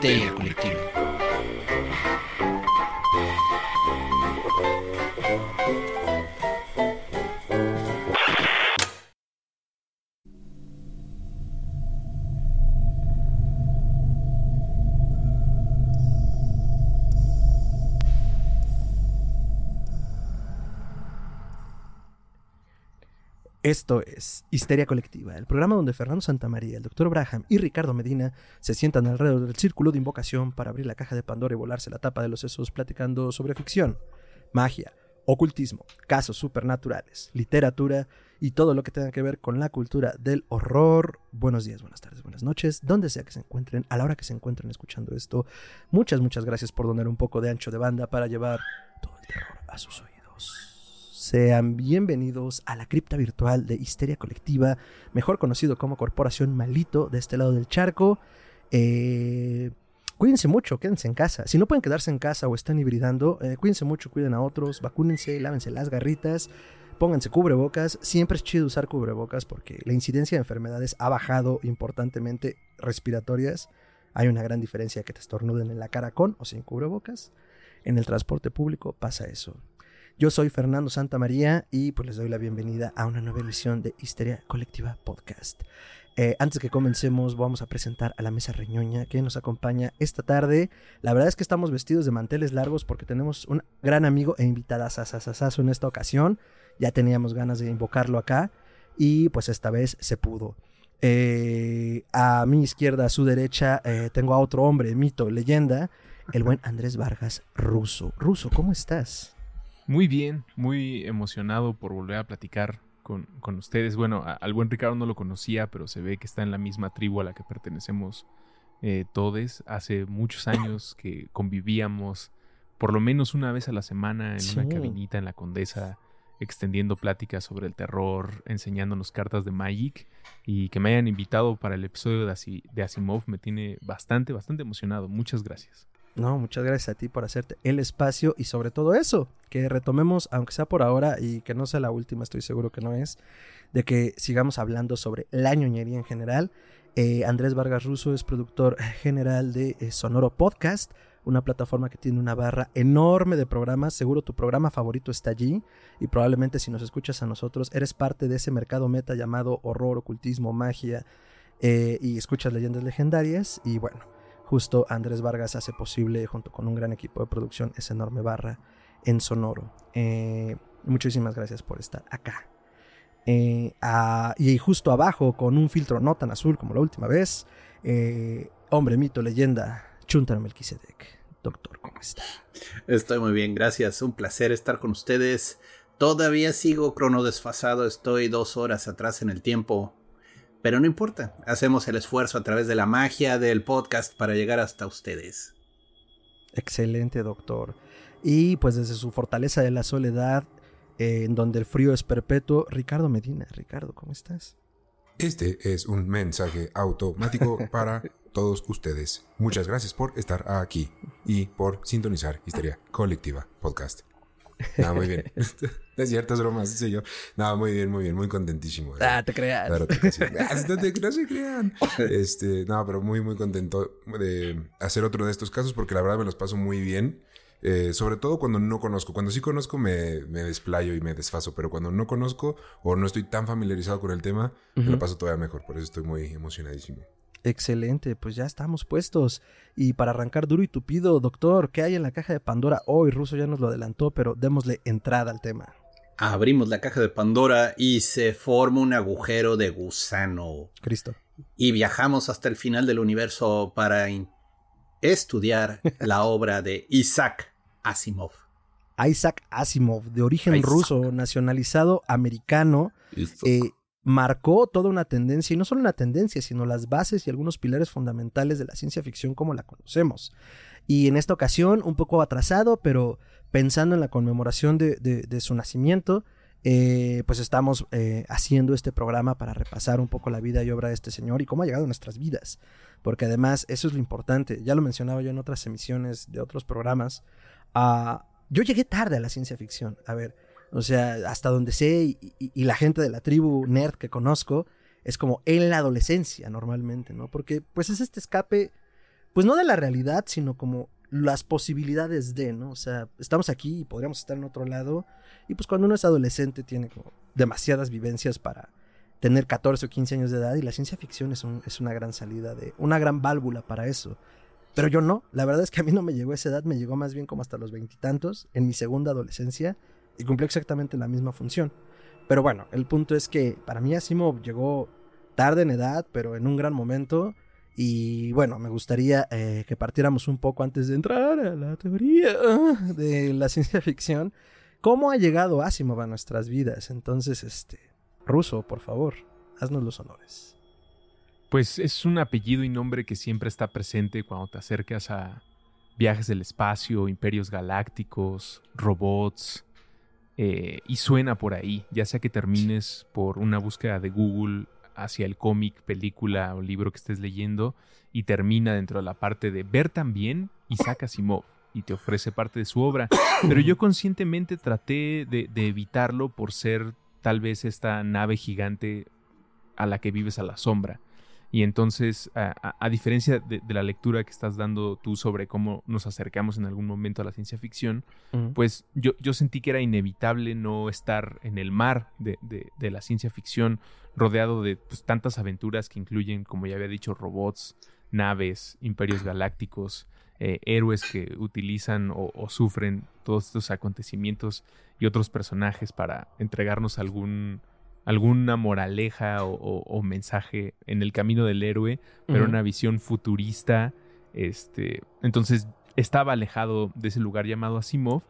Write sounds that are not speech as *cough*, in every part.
Histeria Colectiva. Es Histeria Colectiva, el programa donde Fernando Santamaría, el Dr. Braham y Ricardo Medina se sientan alrededor del círculo de invocación para abrir la caja de Pandora y volarse la tapa de los sesos platicando sobre ficción, magia, ocultismo, casos supernaturales, literatura y todo lo que tenga que ver con la cultura del horror. Buenos días, buenas tardes, buenas noches, donde sea que se encuentren, a la hora que se encuentren escuchando esto. Muchas, muchas gracias por donar un poco de ancho de banda para llevar todo el terror a sus oídos. Sean bienvenidos a la cripta virtual de Histeria Colectiva, mejor conocido como Corporación Malito de este lado del charco. Eh, cuídense mucho, quédense en casa. Si no pueden quedarse en casa o están hibridando, eh, cuídense mucho, cuiden a otros, vacúnense, lávense las garritas, pónganse cubrebocas. Siempre es chido usar cubrebocas porque la incidencia de enfermedades ha bajado importantemente respiratorias. Hay una gran diferencia que te estornuden en la cara con o sin cubrebocas. En el transporte público pasa eso. Yo soy Fernando Santamaría y pues les doy la bienvenida a una nueva emisión de Histeria Colectiva Podcast. Eh, antes que comencemos, vamos a presentar a la mesa reñoña que nos acompaña esta tarde. La verdad es que estamos vestidos de manteles largos porque tenemos un gran amigo e invitada sasasasazo en esta ocasión. Ya teníamos ganas de invocarlo acá y pues esta vez se pudo. Eh, a mi izquierda, a su derecha, eh, tengo a otro hombre, mito, leyenda, el buen Andrés Vargas Russo. Russo, ¿cómo estás? Muy bien, muy emocionado por volver a platicar con, con ustedes. Bueno, a- al buen Ricardo no lo conocía, pero se ve que está en la misma tribu a la que pertenecemos eh, todos. Hace muchos años que convivíamos por lo menos una vez a la semana en una cabinita en la Condesa, extendiendo pláticas sobre el terror, enseñándonos cartas de Magic. Y que me hayan invitado para el episodio de Asimov me tiene bastante, bastante emocionado. Muchas gracias. No, muchas gracias a ti por hacerte el espacio y sobre todo eso, que retomemos, aunque sea por ahora y que no sea la última, estoy seguro que no es, de que sigamos hablando sobre la ñoñería en general. Eh, Andrés Vargas Russo es productor general de eh, Sonoro Podcast, una plataforma que tiene una barra enorme de programas. Seguro tu programa favorito está allí y probablemente si nos escuchas a nosotros eres parte de ese mercado meta llamado horror, ocultismo, magia eh, y escuchas leyendas legendarias y bueno. Justo Andrés Vargas hace posible, junto con un gran equipo de producción, esa enorme barra en Sonoro. Eh, muchísimas gracias por estar acá. Eh, y justo abajo, con un filtro no tan azul como la última vez, eh, hombre, mito, leyenda, Chuntar Melquisedec. Doctor, ¿cómo está? Estoy muy bien, gracias. Un placer estar con ustedes. Todavía sigo cronodesfasado, estoy dos horas atrás en el tiempo. Pero no importa, hacemos el esfuerzo a través de la magia del podcast para llegar hasta ustedes. Excelente, doctor. Y pues desde su fortaleza de la soledad, eh, en donde el frío es perpetuo, Ricardo Medina. Ricardo, ¿cómo estás? Este es un mensaje automático *laughs* para todos ustedes. Muchas gracias por estar aquí y por sintonizar Histeria Colectiva Podcast. Nada, muy bien. *laughs* No es cierto, es broma, sí yo. Nada, muy bien, muy bien, muy contentísimo. Ah, te creas. Claro. *laughs* Ah, no, te- no se crean. Este, no, pero muy, muy contento de hacer otro de estos casos porque la verdad me los paso muy bien. Eh, sobre todo cuando no conozco. Cuando sí conozco me, me desplayo y me desfaso, pero cuando no conozco o no estoy tan familiarizado con el tema, me lo paso todavía mejor. Por eso estoy muy emocionadísimo. Excelente, pues ya estamos puestos. Y para arrancar duro y tupido, doctor, ¿qué hay en la caja de Pandora hoy? Russo ya nos lo adelantó, pero démosle entrada al tema. Abrimos la caja de Pandora y se forma un agujero de gusano. Cristo. Y viajamos hasta el final del universo para estudiar *laughs* la obra de Isaac Asimov. Isaac Asimov, de origen Isaac. ruso, nacionalizado americano, eh, marcó toda una tendencia, y no solo una tendencia, sino las bases y algunos pilares fundamentales de la ciencia ficción como la conocemos. Y en esta ocasión, un poco atrasado, pero pensando en la conmemoración de, su nacimiento, eh, pues estamos eh, haciendo este programa para repasar un poco la vida y obra de este señor y cómo ha llegado a nuestras vidas. Porque además eso es lo importante, ya lo mencionaba yo en otras emisiones de otros programas, ah, yo llegué tarde a la ciencia ficción, a ver, o sea, hasta donde sé y- y la gente de la tribu nerd que conozco, es como en la adolescencia normalmente, ¿no? Porque pues es este escape pues no de la realidad, sino como las posibilidades de, ¿no? O sea, estamos aquí y podríamos estar en otro lado. Y pues cuando uno es adolescente tiene como demasiadas vivencias para tener 14 o 15 años de edad y la ciencia ficción es, una gran salida de, una gran válvula para eso. Pero yo no, la verdad es que a mí no me llegó esa edad, me llegó más bien como hasta los veintitantos, en mi segunda adolescencia, y cumplió exactamente la misma función. Pero bueno, el punto es que para mí Asimov llegó tarde en edad, pero en un gran momento. Y bueno, me gustaría eh, que partiéramos un poco antes de entrar a la teoría *laughs* de la ciencia ficción. ¿Cómo ha llegado Asimov a nuestras vidas? Entonces, este, Ruso, por favor, haznos los honores. Pues es un apellido y nombre que siempre está presente cuando te acercas a viajes del espacio, imperios galácticos, robots, eh, y suena por ahí, ya sea que termines por una búsqueda de Google hacia el cómic, película o libro que estés leyendo y termina dentro de la parte de ver también Isaac Asimov y te ofrece parte de su obra. *coughs* Pero yo conscientemente traté de, de evitarlo por ser tal vez esta nave gigante a la que vives a la sombra. Y entonces, a, diferencia de, la lectura que estás dando tú sobre cómo nos acercamos en algún momento a la ciencia ficción, pues yo, yo, sentí que era inevitable no estar en el mar de, la ciencia ficción, rodeado de pues, tantas aventuras que incluyen, como ya había dicho, robots, naves, imperios galácticos, eh, héroes que utilizan o, o sufren todos estos acontecimientos y otros personajes para entregarnos algún alguna moraleja o, mensaje en el camino del héroe, pero una visión futurista. Este, entonces estaba alejado de ese lugar llamado Asimov.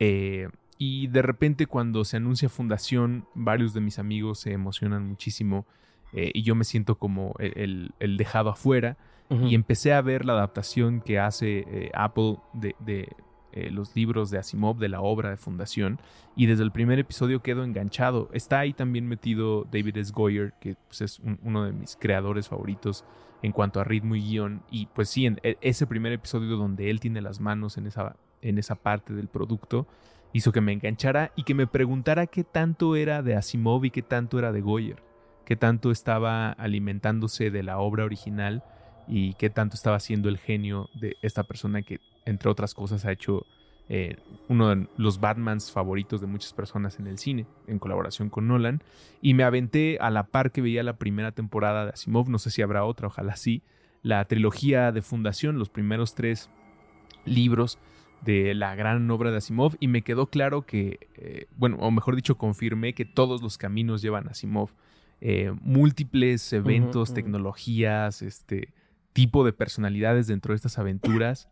Eh, y de repente cuando se anuncia Fundación, varios de mis amigos se emocionan muchísimo eh, y yo me siento como el, dejado afuera. Y empecé a ver la adaptación que hace eh, Apple de, eh, los libros de Asimov, de la obra de Fundación, y desde el primer episodio quedo enganchado. Está ahí también metido David S. Goyer, que pues, es uno de mis creadores favoritos en cuanto a ritmo y guion, y pues sí, en e, ese primer episodio donde él tiene las manos en esa, en esa parte del producto, hizo que me enganchara y que me preguntara qué tanto era de Asimov y qué tanto era de Goyer, qué tanto estaba alimentándose de la obra original y qué tanto estaba siendo el genio de esta persona que entre otras cosas, ha hecho eh, uno de los Batmans favoritos de muchas personas en el cine, en colaboración con Nolan. Y me aventé a la par que veía la primera temporada de Asimov, no sé si habrá otra, ojalá sí, la trilogía de Fundación, los primeros tres libros de la gran obra de Asimov. Y me quedó claro que, eh, bueno, o mejor dicho, confirmé que todos los caminos llevan a Asimov. Eh, múltiples eventos, tecnologías, este tipo de personalidades dentro de estas aventuras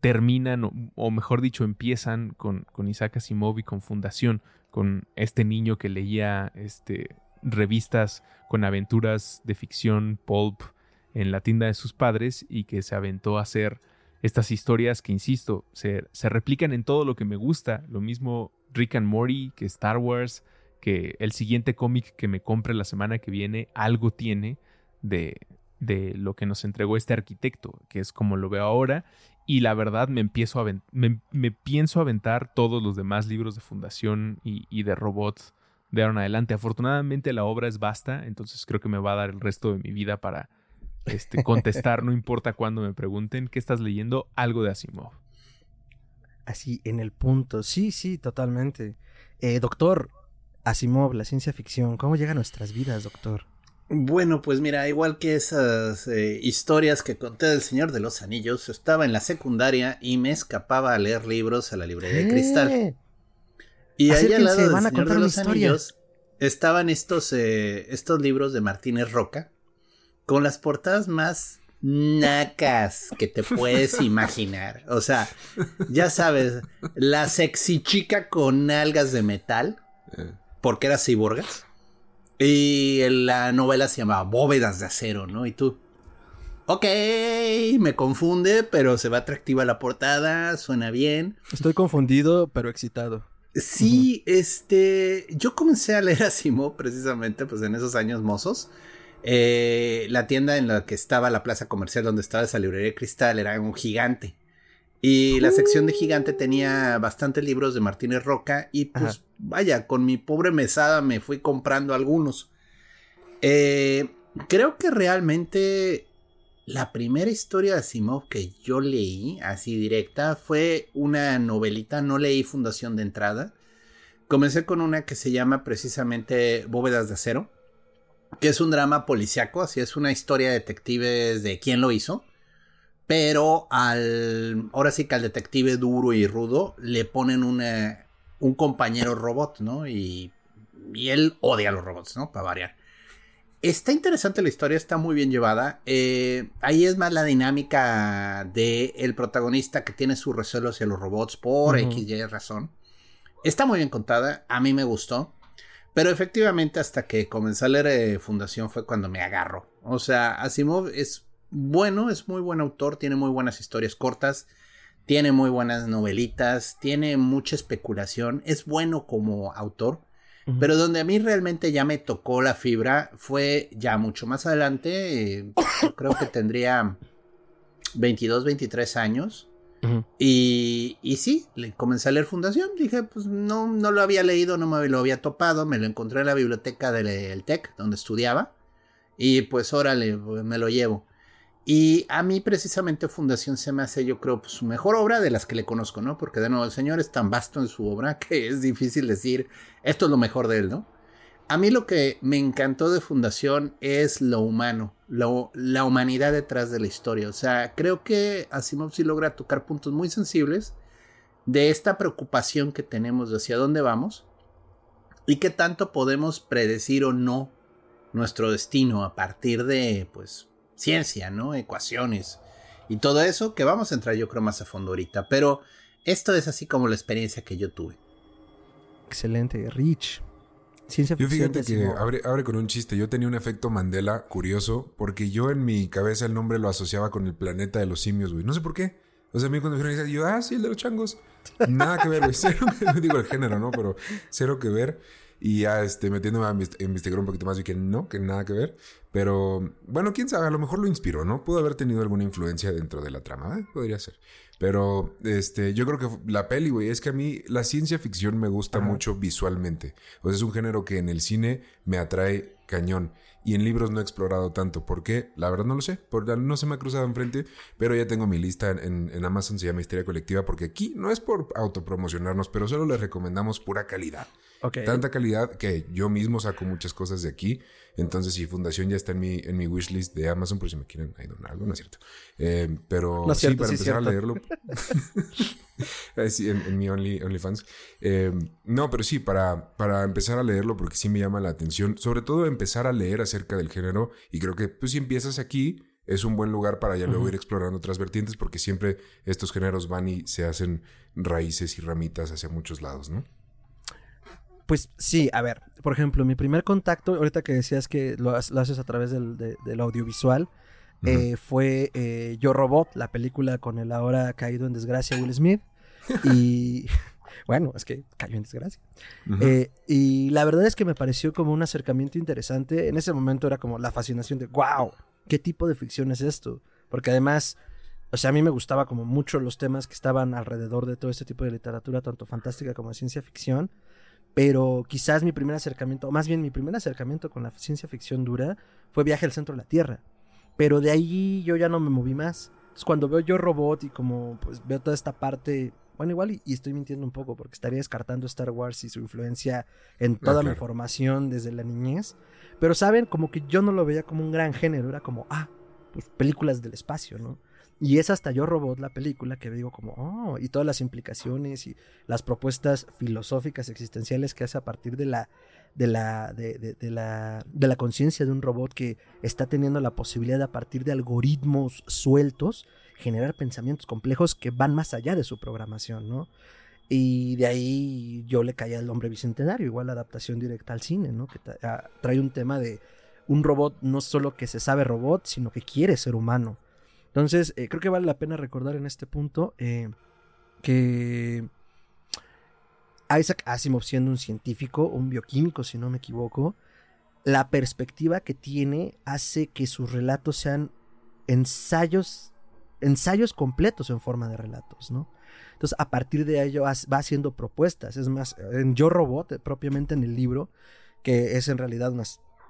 terminan, o, mejor dicho, empiezan con, con, Isaac Asimov y con Fundación, con este niño que leía este, revistas con aventuras de ficción pulp en la tienda de sus padres y que se aventó a hacer estas historias que, insisto, se, se replican en todo lo que me gusta. Lo mismo Rick and Morty que Star Wars, que el siguiente cómic que me compre la semana que viene, algo tiene de, de lo que nos entregó este arquitecto, que es como lo veo ahora, y la verdad me empiezo a me, me, pienso aventar todos los demás libros de fundación y, de robots de ahora en adelante. Afortunadamente la obra es vasta, entonces creo que me va a dar el resto de mi vida para este, *laughs* contestar, no importa cuándo me pregunten, ¿qué estás leyendo? Algo de Asimov. Así, en el punto. Sí, sí, totalmente. Eh, doctor, Asimov, la ciencia ficción, ¿cómo llega a nuestras vidas, doctor? Bueno, pues mira, igual que esas eh, historias que conté del Señor de los Anillos, estaba en la secundaria y me escapaba a leer libros a la librería de cristal. ¡Eh! Y ahí al lado del Señor de los Anillos estaban estos, eh, estos libros de Martínez Roca con las portadas más nacas que te puedes *laughs* imaginar. O sea, ya sabes, la sexy chica con algas de metal, porque era ciborgas. Y la novela se llamaba Bóvedas de Acero, ¿no? Y tú, ok, me confunde, pero se va atractiva la portada, suena bien. Estoy confundido, pero excitado. Sí, este, yo comencé a leer a Simo precisamente, pues en esos años mozos. Eh, la tienda en la que estaba la plaza comercial donde estaba esa librería de cristal era un gigante. Y la sección de Gigante tenía bastantes libros de Martínez Roca y pues vaya, con mi pobre mesada me fui comprando algunos. Eh, creo que realmente la primera historia de Asimov que yo leí, así directa, fue una novelita, no leí Fundación de entrada. Comencé con una que se llama precisamente Bóvedas de Acero, que es un drama policiaco, así es una historia de detectives de quién lo hizo. Pero al. Ahora sí que al detective duro y rudo le ponen una, un compañero robot, ¿no? Y, y él odia a los robots, ¿no? Para variar. Está interesante la historia, está muy bien llevada. Eh, ahí es más la dinámica de el protagonista que tiene sus recelos hacia los robots por X, Y razón. Está muy bien contada, a mí me gustó. Pero efectivamente hasta que comencé a leer eh, Fundación fue cuando me agarro. O sea, Asimov es bueno, es muy buen autor, tiene muy buenas historias cortas, tiene muy buenas novelitas, tiene mucha especulación, es bueno como autor. Pero donde a mí realmente ya me tocó la fibra fue ya mucho más adelante, eh, creo que tendría 22, 23 años. y, y, sí, le comencé a leer Fundación. Dije, pues no, no lo había leído, no me lo había topado. Me lo encontré en la biblioteca del TEC, donde estudiaba. Y pues órale, me lo llevo. Y a mí precisamente Fundación se me hace, yo creo, pues, su mejor obra de las que le conozco, ¿no? Porque de nuevo, el señor es tan vasto en su obra que es difícil decir, esto es lo mejor de él, ¿no? A mí lo que me encantó de Fundación es lo humano, lo, la humanidad detrás de la historia. O sea, creo que Asimov sí logra tocar puntos muy sensibles de esta preocupación que tenemos de hacia dónde vamos y qué tanto podemos predecir o no nuestro destino a partir de, pues, ciencia, ¿no? Ecuaciones y todo eso, que vamos a entrar yo creo más a fondo ahorita, pero esto es así como la experiencia que yo tuve. Excelente, Rich. Ciencia ficción. Yo fíjate que abre, abre, con un chiste. Yo tenía un efecto Mandela curioso porque yo en mi cabeza el nombre lo asociaba con el planeta de los simios, güey. No sé por qué. O sea, a mí cuando me dijeron, yo, ah, sí, el de los changos. Nada que ver, güey. *laughs* Cero, digo el género, ¿no? Pero cero que ver. Y ya este, metiéndome a investigar un poquito más, vi que no, que nada que ver. Pero bueno, quién sabe, a lo mejor lo inspiró, ¿no? Pudo haber tenido alguna influencia dentro de la trama, ¿eh? podría ser. Pero este, yo creo que la peli, güey, es que a mí la ciencia ficción me gusta mucho visualmente. Sea, es un género que en el cine me atrae cañón. Y en libros no he explorado tanto. ¿Por qué? La verdad no lo sé. Por, no se me ha cruzado enfrente. Pero ya tengo mi lista en, en Amazon, se llama Historia Colectiva. Porque aquí no es por autopromocionarnos, pero solo les recomendamos pura calidad. Tanta calidad que yo mismo saco muchas cosas de aquí. Entonces, si Fundación ya está en mi, en mi wishlist de Amazon, por si me quieren ahí donar algo, no es cierto. Eh, pero sí, para empezar a leerlo. *laughs* sí, en, mi Only, OnlyFans. Eh, no, pero sí, para, para empezar a leerlo, porque sí me llama la atención. Sobre todo empezar a leer acerca del género. Y creo que, pues, si empiezas aquí, es un buen lugar para ya luego ir explorando otras vertientes, porque siempre estos géneros van y se hacen raíces y ramitas hacia muchos lados, ¿no? Pues sí, a ver, por ejemplo, mi primer contacto, ahorita que decías que lo, haces a través del, audiovisual, eh, fue eh, Yo Robot, la película con el ahora caído en desgracia Will Smith. *laughs* Y *laughs* bueno, es que cayó en desgracia. Eh, y la verdad es que me pareció como un acercamiento interesante. En ese momento era como la fascinación de, wow, ¿qué tipo de ficción es esto? Porque además, o sea, a mí me gustaba como mucho los temas que estaban alrededor de todo este tipo de literatura, tanto fantástica como de ciencia ficción. Pero quizás mi primer acercamiento, o más bien mi primer acercamiento con la ciencia ficción dura, fue Viaje al Centro de la Tierra. Pero de ahí yo ya no me moví más. Entonces cuando veo yo robot y como pues veo toda esta parte, bueno igual y, estoy mintiendo un poco porque estaría descartando Star Wars y su influencia en ah, toda mi formación desde la niñez. Pero saben, como que yo no lo veía como un gran género, era como, ah, pues películas del espacio, ¿no? Y es hasta Yo Robot, la película, que digo como, oh, y todas las implicaciones y las propuestas filosóficas existenciales que hace a partir de la, de la, de, la, de la conciencia de un robot que está teniendo la posibilidad de, a partir de algoritmos sueltos, generar pensamientos complejos que van más allá de su programación, ¿no? Y de ahí yo le caía al hombre bicentenario, igual la adaptación directa al cine, ¿no? Que ah, trae un tema de un robot no solo que se sabe robot, sino que quiere ser humano entonces, eh, creo que vale la pena recordar en este punto eh, que Isaac Asimov, siendo un científico, un bioquímico, si no me equivoco, la perspectiva que tiene hace que sus relatos sean ensayos, ensayos completos en forma de relatos, ¿no? Entonces, a partir de ello va haciendo propuestas. Es más, en Yo Robot, propiamente en el libro, que es en realidad una,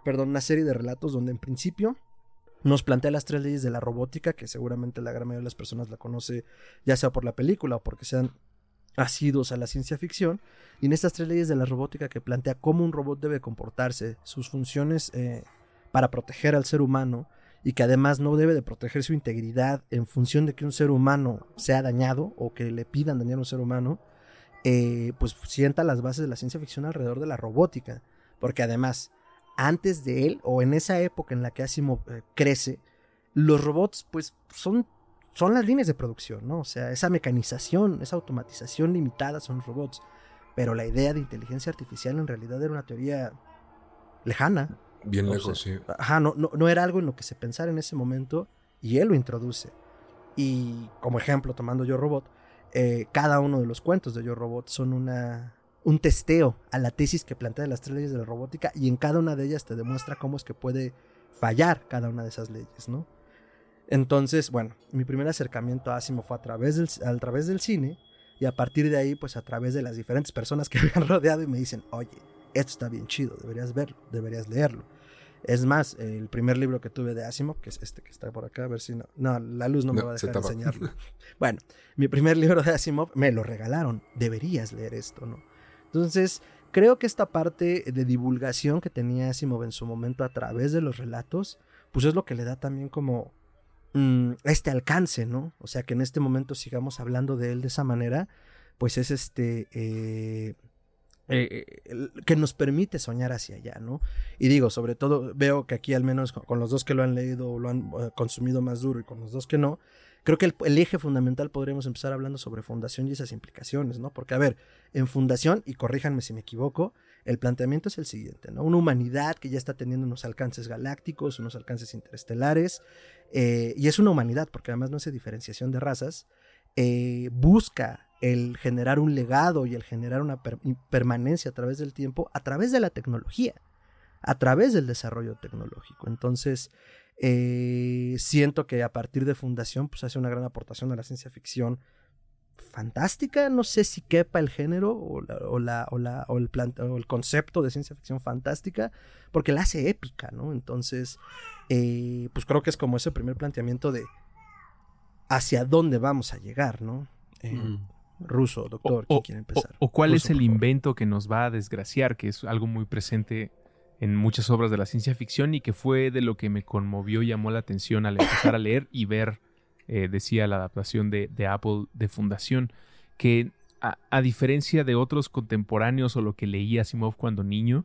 perdón, una serie de relatos donde en principio nos plantea las tres leyes de la robótica, que seguramente la gran mayoría de las personas la conoce, ya sea por la película o porque sean asidos a la ciencia ficción. Y en estas tres leyes de la robótica que plantea cómo un robot debe comportarse, sus funciones eh, para proteger al ser humano, y que además no debe de proteger su integridad en función de que un ser humano sea dañado o que le pidan dañar a un ser humano, eh, pues sienta las bases de la ciencia ficción alrededor de la robótica. Porque además, antes de él, o en esa época en la que Asimov eh, crece, los robots pues son, son las líneas de producción, ¿no? O sea, esa mecanización, esa automatización limitada son robots. Pero la idea de inteligencia artificial en realidad era una teoría lejana. Bien lejos, sí. Ajá, no, no, no, era algo en lo que se pensara en ese momento y él lo introduce. Y como ejemplo, tomando Yo Robot, eh, cada uno de los cuentos de Yo Robot son una, un testeo a la tesis que plantea las tres leyes de la robótica y en cada una de ellas te demuestra cómo es que puede fallar cada una de esas leyes, ¿no? Entonces, bueno, mi primer acercamiento a Asimov fue a través del, a través del cine y a partir de ahí, pues a través de las diferentes personas que *laughs* me han rodeado y me dicen, oye, esto está bien chido, deberías verlo, deberías leerlo. Es más, el primer libro que tuve de Asimov, que es este que está por acá, a ver si no. No, la luz no, me va a dejar enseñarlo. bueno, mi primer libro de Asimov me lo regalaron. Deberías leer esto, ¿no? Entonces, creo que esta parte de divulgación que tenía Asimov en su momento a través de los relatos, pues es lo que le da también como mm, este alcance, ¿no? O sea, que en este momento sigamos hablando de él de esa manera, pues es este. Eh, eh, que nos permite soñar hacia allá, ¿no? Y digo, sobre todo, veo que aquí al menos con, los dos que lo han leído o lo han eh, consumido más duro y con los dos que no, creo que el, eje fundamental podríamos empezar hablando sobre fundación y esas implicaciones, ¿no? Porque, a ver, en fundación, y corríjanme si me equivoco, el planteamiento es el siguiente, ¿no? Una humanidad que ya está teniendo unos alcances galácticos, unos alcances interestelares, eh, y es una humanidad, porque además no hace diferenciación de razas, busca el generar un legado y el generar una permanencia a través del tiempo, a través de la tecnología, a través del desarrollo tecnológico. Entonces, eh, siento que a partir de Fundación, pues hace una gran aportación a la ciencia ficción fantástica. No sé si quepa el género o, la, o, la, o, el, o el concepto de ciencia ficción fantástica, porque la hace épica, ¿no? Entonces, eh, pues creo que es como ese primer planteamiento de hacia dónde vamos a llegar, ¿no? Eh, ruso, doctor, o, quiere empezar? O, cuál es el invento que nos va a desgraciar, que es algo muy presente en muchas obras de la ciencia ficción y que fue de lo que me conmovió y llamó la atención al empezar a leer y ver, eh, decía la adaptación de, Apple de Fundación, que a, diferencia de otros contemporáneos o lo que leía Asimov cuando niño,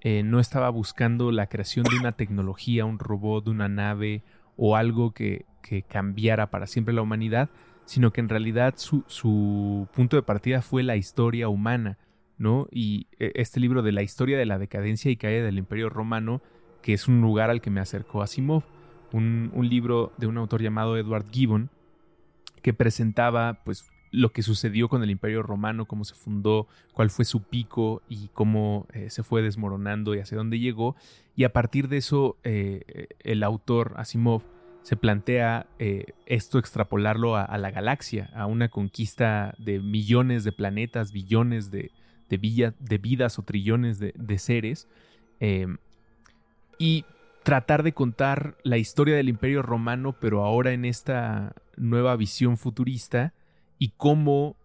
eh, no estaba buscando la creación de una tecnología, un robot, una nave o algo que, que cambiara para siempre la humanidad, sino que en realidad su, punto de partida fue la historia humana, Y e, este libro de la historia de la decadencia y caída del Imperio Romano, que es un lugar al que me acercó Asimov, un, un libro de un autor llamado Edward Gibbon, que presentaba pues lo que sucedió con el Imperio Romano, cómo se fundó, cuál fue su pico y cómo eh, se fue desmoronando y hacia dónde llegó. Y a partir de eso, eh, el autor Asimov se plantea eh, esto extrapolarlo a, la galaxia, a una conquista de millones de planetas, billones de, de vidas o trillones de, seres, em, y tratar de contar la historia del imperio romano, pero ahora en esta nueva visión futurista, y cómo,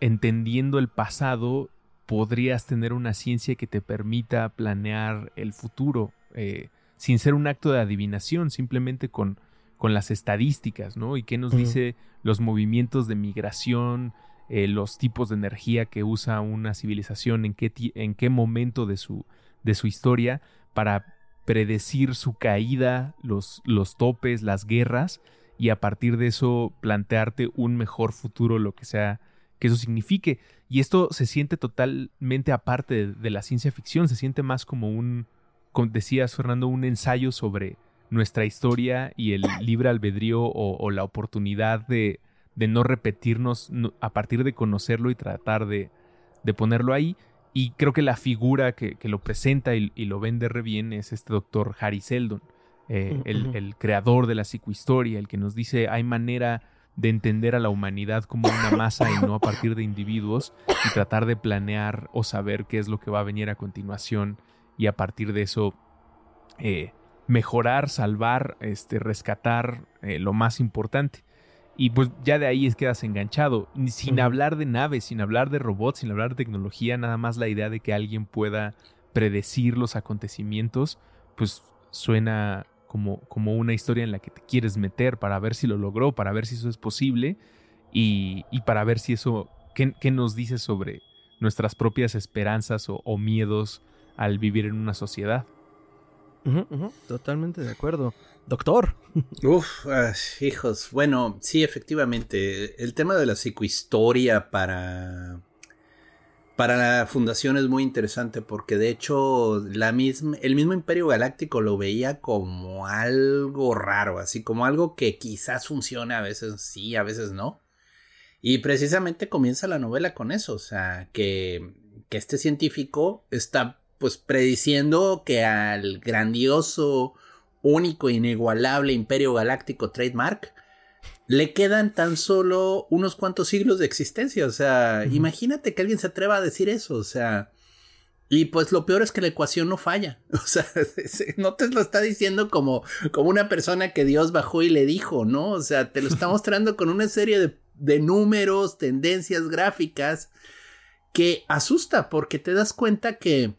entendiendo el pasado, podrías tener una ciencia que te permita planear el futuro, eh, sin ser un acto de adivinación, simplemente con con las estadísticas, ¿no? Y qué nos dice los movimientos de migración, eh, los tipos de energía que usa una civilización, en qué, en qué momento de su, de su historia, para predecir su caída, los, los topes, las guerras, y a partir de eso plantearte un mejor futuro, lo que sea que eso signifique. Y esto se siente totalmente aparte de, la ciencia ficción, se siente más como un, como decías Fernando, un ensayo sobre nuestra historia y el libre albedrío o, la oportunidad de, de no repetirnos a partir de conocerlo y tratar de, de ponerlo ahí. Y creo que la figura que, que lo presenta y, lo vende re bien es este doctor Harry Seldon, eh, el, el, creador de la psicohistoria, el que nos dice hay manera de entender a la humanidad como una masa y no a partir de individuos y tratar de planear o saber qué es lo que va a venir a continuación y a partir de eso eh, mejorar, salvar, este, rescatar eh, lo más importante. Y pues ya de ahí quedas enganchado, sin hablar de naves, sin hablar de robots, sin hablar de tecnología, nada más la idea de que alguien pueda predecir los acontecimientos, pues suena como, como una historia en la que te quieres meter para ver si lo logró, para ver si eso es posible y, para ver si eso, qué, nos dice sobre nuestras propias esperanzas o miedos al vivir en una sociedad. totalmente de acuerdo. Doctor. Uf, hijos. Bueno, sí, efectivamente. El tema de la psicohistoria para. Para la fundación es muy interesante porque de hecho la misma, el mismo Imperio Galáctico lo veía como algo raro, así como algo que quizás funciona, a veces sí, a veces no. Y precisamente comienza la novela con eso, o sea, que, que este científico está pues prediciendo que al grandioso, único, inigualable Imperio Galáctico Trademark le quedan tan solo unos cuantos siglos de existencia. O sea, imagínate que alguien se atreva a decir eso. O sea, y pues lo peor es que la ecuación no falla. *laughs* O sea, no te lo está diciendo como, como una persona que Dios bajó y le dijo, ¿no? O sea, te lo está *laughs* mostrando con una serie de, de números, tendencias gráficas que asusta porque te das cuenta que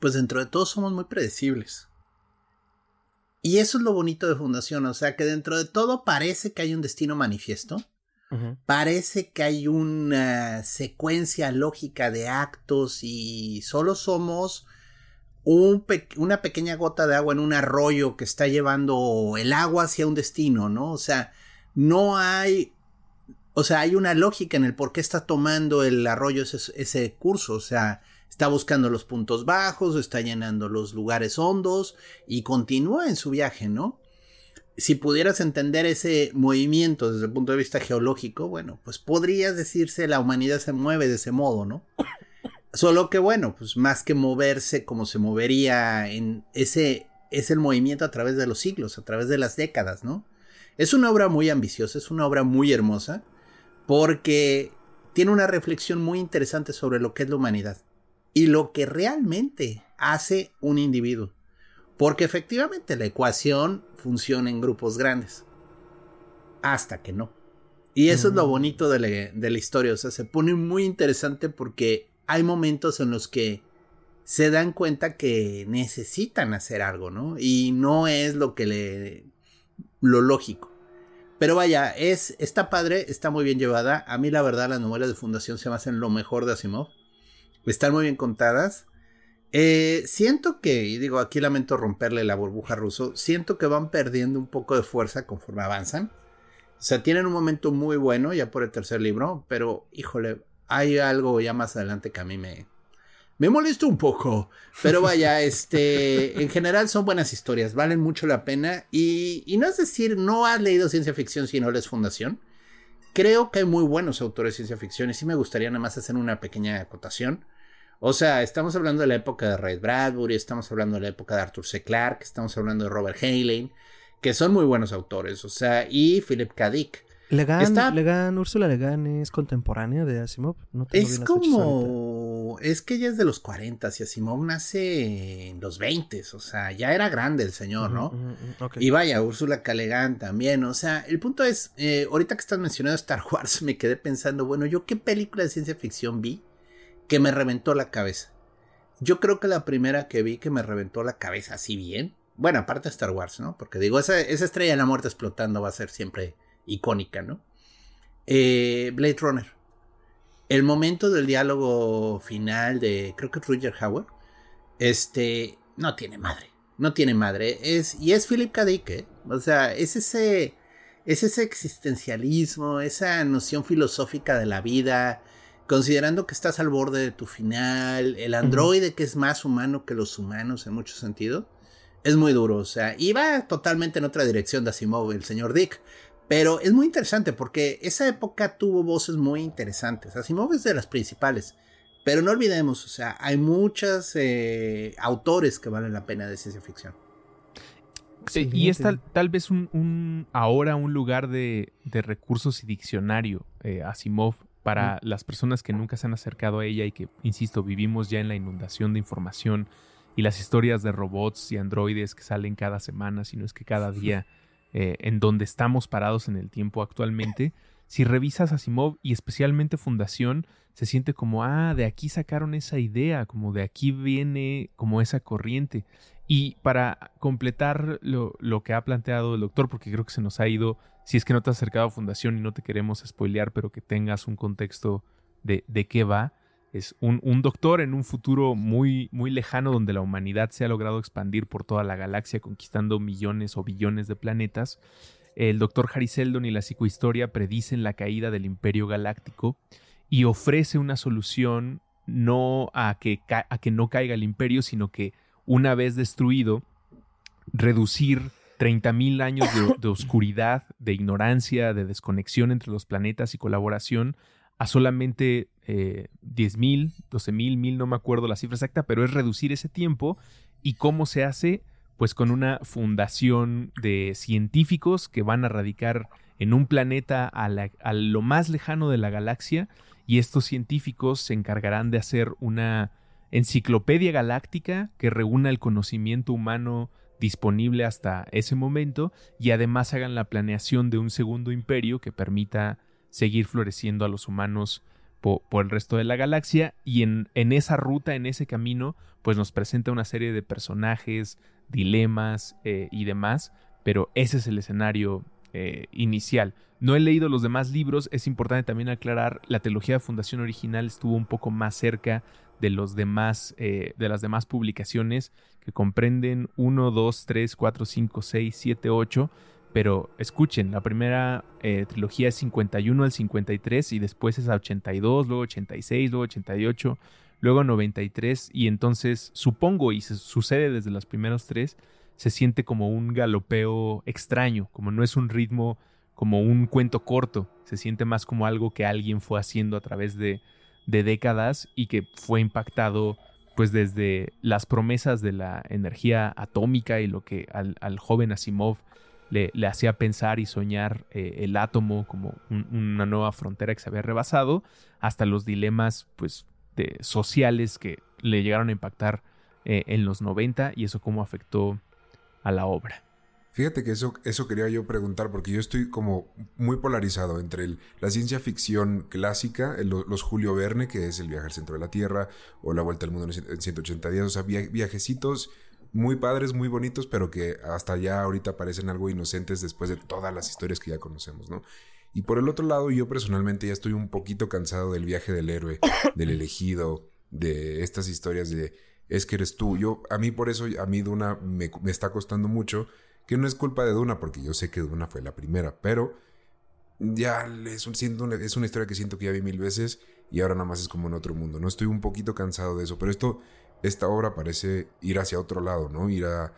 pues dentro de todo somos muy predecibles. Y eso es lo bonito de Fundación, o sea que dentro de todo parece que hay un destino manifiesto, parece que hay una secuencia lógica de actos y solo somos una pequeña gota de agua en un arroyo que está llevando el agua hacia un destino, ¿no? O sea, no hay, o sea, hay una lógica en el por qué está tomando el arroyo ese, ese curso, o sea, Está buscando los puntos bajos, está llenando los lugares hondos y continúa en su viaje, ¿no? Si pudieras entender ese movimiento desde el punto de vista geológico, bueno, pues podrías decirse la humanidad se mueve de ese modo, ¿no? Solo que bueno, pues más que moverse como se movería en ese es el movimiento a través de los siglos, a través de las décadas, ¿no? Es una obra muy ambiciosa, es una obra muy hermosa, porque tiene una reflexión muy interesante sobre lo que es la humanidad y lo que realmente hace un individuo. Porque efectivamente la ecuación funciona en grupos grandes. Hasta que no. Y eso es lo mm. bonito de la, historia. O sea, se pone muy interesante porque hay momentos en los que se dan cuenta que necesitan hacer algo, ¿no? Y no es lo que le. lo lógico. Pero vaya, es, está padre, está muy bien llevada. A mí, la verdad, las novelas de Fundación se me hacen lo mejor de Asimov están muy bien contadas. Eh, siento que, y digo, aquí lamento romperle la burbuja ruso, siento que van perdiendo un poco de fuerza conforme avanzan. O sea, tienen un momento muy bueno ya por el tercer libro, pero híjole, hay algo ya más adelante que a mí me, me molesta un poco. Pero vaya, este, en general son buenas historias, valen mucho la pena. Y, y no es decir, no has leído ciencia ficción si no lees Fundación. Creo que hay muy buenos autores de ciencia ficción y sí me gustaría nada más hacer una pequeña acotación. O sea, estamos hablando de la época de Ray Bradbury, estamos hablando de la época de Arthur C. Clarke, estamos hablando de Robert Heinlein, que son muy buenos autores, o sea, y Philip K. Dick. Legan, Legan, Úrsula Legan es contemporánea de Asimov. No es como. Es que ella es de los 40 y Asimov nace en los 20, o sea, ya era grande el señor, ¿no? Y vaya, Úrsula K. Legan también, o sea, el punto es, eh, ahorita que estás mencionando Star Wars, *laughs* me quedé pensando, bueno, ¿yo qué película de ciencia ficción vi? Que me reventó la cabeza. Yo creo que la primera que vi que me reventó la cabeza así bien, bueno, aparte de Star Wars, ¿no? Porque digo, esa, estrella de la muerte explotando va a ser siempre icónica, ¿no? Eh, Blade Runner. El momento del diálogo final de, creo que Roger Howard, este, no tiene madre, no tiene madre. Es, y es Philip K. Dick, ¿eh? O sea, es ese, es ese existencialismo, esa noción filosófica de la vida, considerando que estás al borde de tu final, el androide que es más humano que los humanos en mucho sentido, es muy duro, o sea, iba totalmente en otra dirección de Asimov, el señor Dick, pero es muy interesante porque esa época tuvo voces muy interesantes, Asimov es de las principales, pero no olvidemos, o sea, hay muchos eh, autores que valen la pena de ciencia ficción. y es tal, vez un, ahora un lugar de, recursos y diccionario, eh, Asimov, para las personas que nunca se han acercado a ella y que, insisto, vivimos ya en la inundación de información y las historias de robots y androides que salen cada semana, sino es que cada día, eh, en donde estamos parados en el tiempo actualmente, si revisas Asimov y especialmente Fundación, se siente como, ah, de aquí sacaron esa idea, como de aquí viene como esa corriente. Y para completar lo, lo, que ha planteado el doctor, porque creo que se nos ha ido, si es que no te has acercado a Fundación y no te queremos spoilear, pero que tengas un contexto de, de qué va, es un, un, doctor en un futuro muy, muy lejano donde la humanidad se ha logrado expandir por toda la galaxia, conquistando millones o billones de planetas. El doctor Harry Seldon y la psicohistoria predicen la caída del imperio galáctico y ofrece una solución no a que, a que no caiga el imperio, sino que una vez destruido, reducir 30.000 años de, oscuridad, de ignorancia, de desconexión entre los planetas y colaboración a solamente eh, 10.000, 12.000, 1.000, no me acuerdo la cifra exacta, pero es reducir ese tiempo. ¿Y cómo se hace? Pues con una fundación de científicos que van a radicar en un planeta a lo más lejano de la galaxia y estos científicos se encargarán de hacer una enciclopedia galáctica que reúna el conocimiento humano disponible hasta ese momento y además hagan la planeación de un segundo imperio que permita seguir floreciendo a los humanos por, el resto de la galaxia y en, esa ruta, en ese camino, pues nos presenta una serie de personajes, dilemas eh, y demás, pero ese es el escenario eh, inicial. No he leído los demás libros, es importante también aclarar, la teología de fundación original estuvo un poco más cerca de los demás, eh, de las demás publicaciones que comprenden 1, 2, 3, 4, 5, 6, 7, 8. Pero escuchen, la primera eh, trilogía es 51 al 53 y después es a 82, luego 86, luego 88, luego 93 y entonces supongo y se sucede desde los primeros tres, se siente como un galopeo extraño, como no es un ritmo como un cuento corto, se siente más como algo que alguien fue haciendo a través de, de décadas y que fue impactado pues desde las promesas de la energía atómica y lo que al, joven Asimov le, hacía pensar y soñar eh, el átomo como una nueva frontera que se había rebasado, hasta los dilemas pues sociales que le llegaron a impactar eh, en los 90 y eso cómo afectó a la obra. Fíjate que eso, eso quería yo preguntar, porque yo estoy como muy polarizado entre la ciencia ficción clásica, los Julio Verne, que es el viaje al centro de la Tierra, o la vuelta al mundo en 180 días, o sea, viajecitos muy padres, muy bonitos, pero que hasta ya ahorita parecen algo inocentes después de todas las historias que ya conocemos, ¿no? Y por el otro lado, yo personalmente ya estoy un poquito cansado del viaje del héroe, *coughs* del elegido, de estas historias de es que eres tú. Yo, a mí por eso, a mí Duna me, me está costando mucho que no es culpa de Duna, porque yo sé que Duna fue la primera, pero ya es, un, es una historia que siento que ya vi mil veces y ahora nada más es como en otro mundo, ¿no? Estoy un poquito cansado de eso, pero esto, esta obra parece ir hacia otro lado, ¿no? Ir a,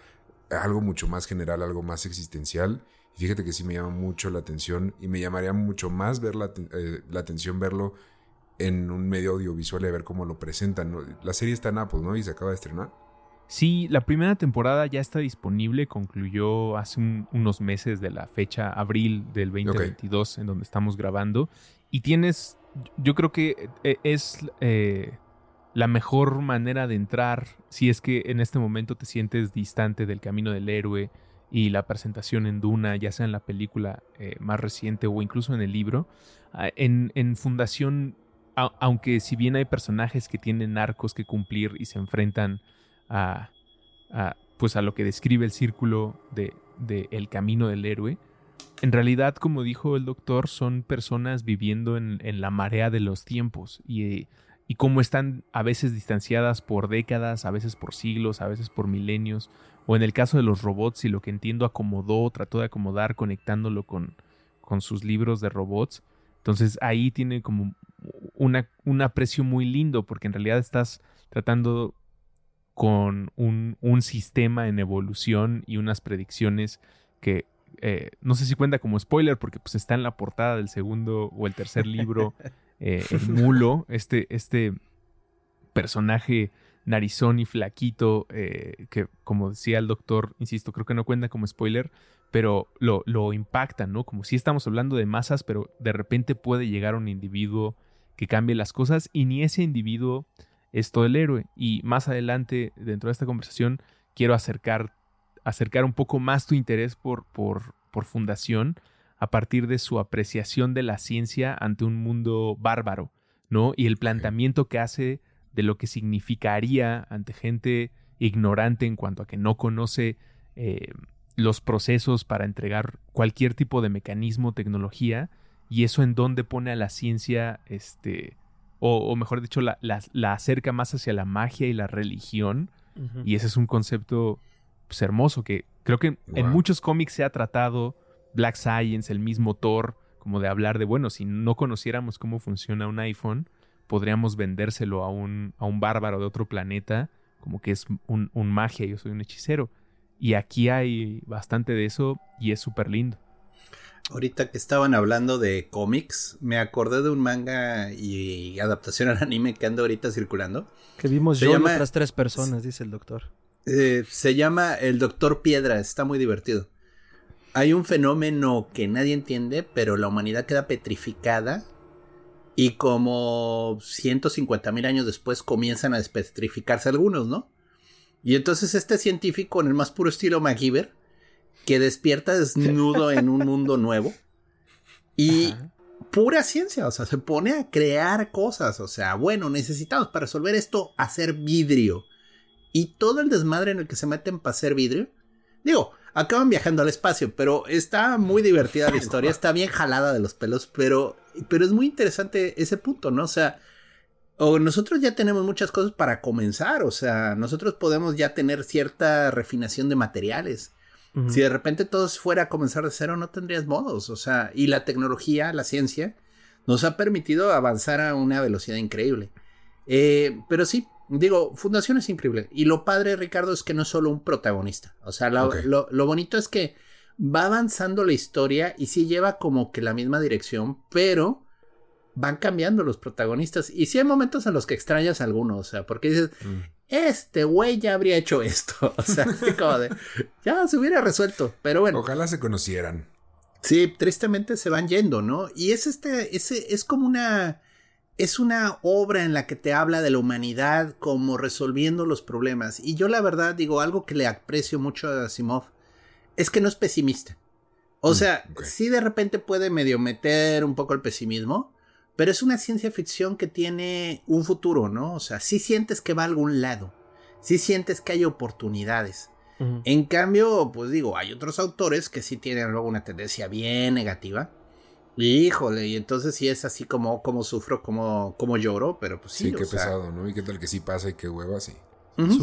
algo mucho más general, algo más existencial. Fíjate que sí me llama mucho la atención y me llamaría mucho más ver la, eh, la atención verlo en un medio audiovisual y ver cómo lo presentan. La serie está en Apple, ¿no? Y se acaba de estrenar. Sí, la primera temporada ya está disponible, concluyó hace unos meses de la fecha abril del 2022 en donde estamos grabando. Y tienes, yo creo que eh, es eh, la mejor manera de entrar si es que en este momento te sientes distante del camino del héroe y la presentación en Duna, ya sea en la película eh, más reciente o incluso en el libro. Ah, en, en Fundación, aunque si bien hay personajes que tienen arcos que cumplir y se enfrentan a, pues a lo que describe el círculo de, el camino del héroe. En realidad, como dijo el doctor, son personas viviendo en, la marea de los tiempos y, y cómo están a veces distanciadas por décadas, a veces por siglos, a veces por milenios, o en el caso de los robots, y lo que entiendo acomodó, trató de acomodar conectándolo con, con sus libros de robots. Entonces ahí tiene como una, un aprecio muy lindo porque en realidad estás tratando con un, sistema en evolución y unas predicciones que eh, no sé si cuenta como spoiler porque pues está en la portada del segundo o el tercer libro, *laughs* eh, el mulo, este, este personaje narizón y flaquito eh, que como decía el doctor, insisto, creo que no cuenta como spoiler, pero lo, lo impacta, ¿no? Como si estamos hablando de masas, pero de repente puede llegar un individuo que cambie las cosas y ni ese individuo es todo el héroe. Y más adelante, dentro de esta conversación, quiero acercar, acercar un poco más tu interés por, por, por Fundación a partir de su apreciación de la ciencia ante un mundo bárbaro, ¿no? Y el planteamiento que hace de lo que significaría ante gente ignorante en cuanto a que no conoce eh, los procesos para entregar cualquier tipo de mecanismo, tecnología, y eso en dónde pone a la ciencia, este, o, mejor dicho, la, la, acerca más hacia la magia y la religión, y ese es un concepto pues, hermoso que creo que en muchos cómics se ha tratado, Black Science, el mismo Thor, como de hablar de, bueno, si no conociéramos cómo funciona un iPhone, podríamos vendérselo a un, a un bárbaro de otro planeta, como que es un, un magia, yo soy un hechicero. Y aquí hay bastante de eso y es súper lindo. Ahorita que estaban hablando de cómics, me acordé de un manga y adaptación al anime que anda ahorita circulando. Que vimos yo y otras tres personas, dice el doctor. Eh, se llama El Doctor Piedra, está muy divertido. Hay un fenómeno que nadie entiende, pero la humanidad queda petrificada y como 150 mil años después comienzan a despetrificarse algunos, ¿no? Y entonces este científico, en el más puro estilo MacGyver, que despierta desnudo en un mundo nuevo y pura ciencia, o sea, se pone a crear cosas, o sea, bueno, necesitamos para resolver esto hacer vidrio. Y todo el desmadre en el que se meten para hacer vidrio, digo, acaban viajando al espacio, pero está muy divertida la *laughs* historia, está bien jalada de los pelos, pero, pero es muy interesante ese punto, ¿no? O sea, o nosotros ya tenemos muchas cosas para comenzar, o sea, nosotros podemos ya tener cierta refinación de materiales. Si de repente todo fuera a comenzar de cero, no tendrías modos, o sea, y la tecnología, la ciencia, nos ha permitido avanzar a una velocidad increíble. Eh, pero sí, digo, Fundación es increíble. Y lo padre, Ricardo, es que no es solo un protagonista. O sea, lo, lo, bonito es que va avanzando la historia y sí lleva como que la misma dirección, pero van cambiando los protagonistas. Y sí hay momentos en los que extrañas a alguno, o sea, porque dices, mm. Este güey ya habría hecho esto. *laughs* O sea, como de, ya se hubiera resuelto. Pero bueno. Ojalá se conocieran. Sí, tristemente se van yendo, ¿no? Y es este, ese, es como una, es una obra en la que te habla de la humanidad como resolviendo los problemas. Y yo la verdad digo, algo que le aprecio mucho a Asimov es que no es pesimista. O mm, sea, sí de repente puede medio meter un poco el pesimismo, pero es una ciencia ficción que tiene un futuro, ¿no? O sea, sí sientes que va a algún lado, sí sientes que hay oportunidades. En cambio, pues digo, hay otros autores que sí tienen luego una tendencia bien negativa. híjole, y entonces sí es así como, como sufro, como, como lloro, pero pues sí. Sí, qué pesado, ¿no? Y qué tal que sí pasa y qué hueva, sí.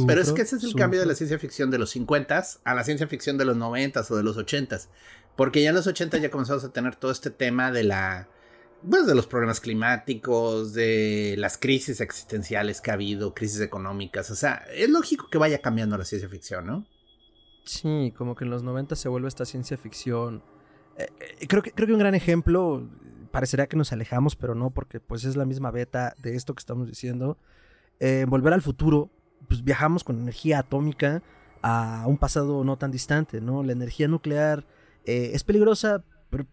pero es que ese es el cambio de la ciencia ficción de los 50 a la ciencia ficción de los 90 o de los 80 Porque ya en los 80 ya comenzamos a tener todo este tema de la pues, de los problemas climáticos, de las crisis existenciales que ha habido, crisis económicas. O sea, es lógico que vaya cambiando la ciencia ficción, ¿no? Sí, como que en los 90 se vuelve esta ciencia ficción. Eh, eh, creo, que, creo que un gran ejemplo, parecerá que nos alejamos, pero no, porque pues es la misma beta de esto que estamos diciendo. Eh, volver al futuro, pues viajamos con energía atómica a un pasado no tan distante, ¿no? La energía nuclear es peligrosa,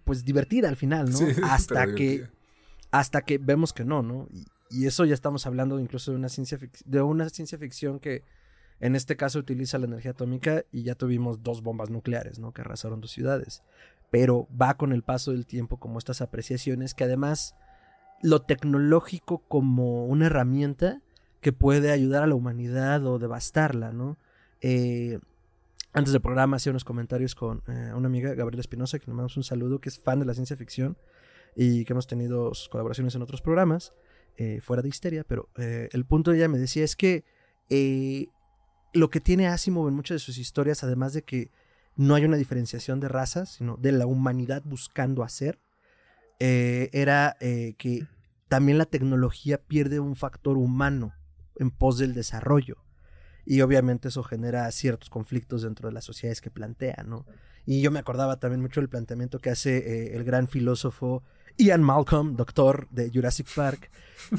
pues divertida al final, ¿no? *laughs* hasta que hasta que vemos que no, ¿no? Y, eso ya estamos hablando incluso de una ciencia de una ciencia ficción que en este caso utiliza la energía atómica y ya tuvimos dos bombas nucleares, ¿no? Que arrasaron dos ciudades. Pero va con el paso del tiempo como estas apreciaciones que además lo tecnológico como una herramienta que puede ayudar a la humanidad o devastarla, ¿no? Eh, antes del programa hacía unos comentarios con eh, una amiga, Gabriela Espinosa, que le mandamos un saludo, que es fan de la ciencia ficción y que hemos tenido sus colaboraciones en otros programas, eh, fuera de histeria, pero eh, el punto de ella me decía es que lo que tiene Asimov en muchas de sus historias, además de que no hay una diferenciación de razas, sino de la humanidad buscando hacer, era que también la tecnología pierde un factor humano en pos del desarrollo y obviamente eso genera ciertos conflictos dentro de las sociedades que plantea, ¿no? Y yo me acordaba también mucho del planteamiento que hace eh, el gran filósofo Ian Malcolm, doctor de Jurassic Park,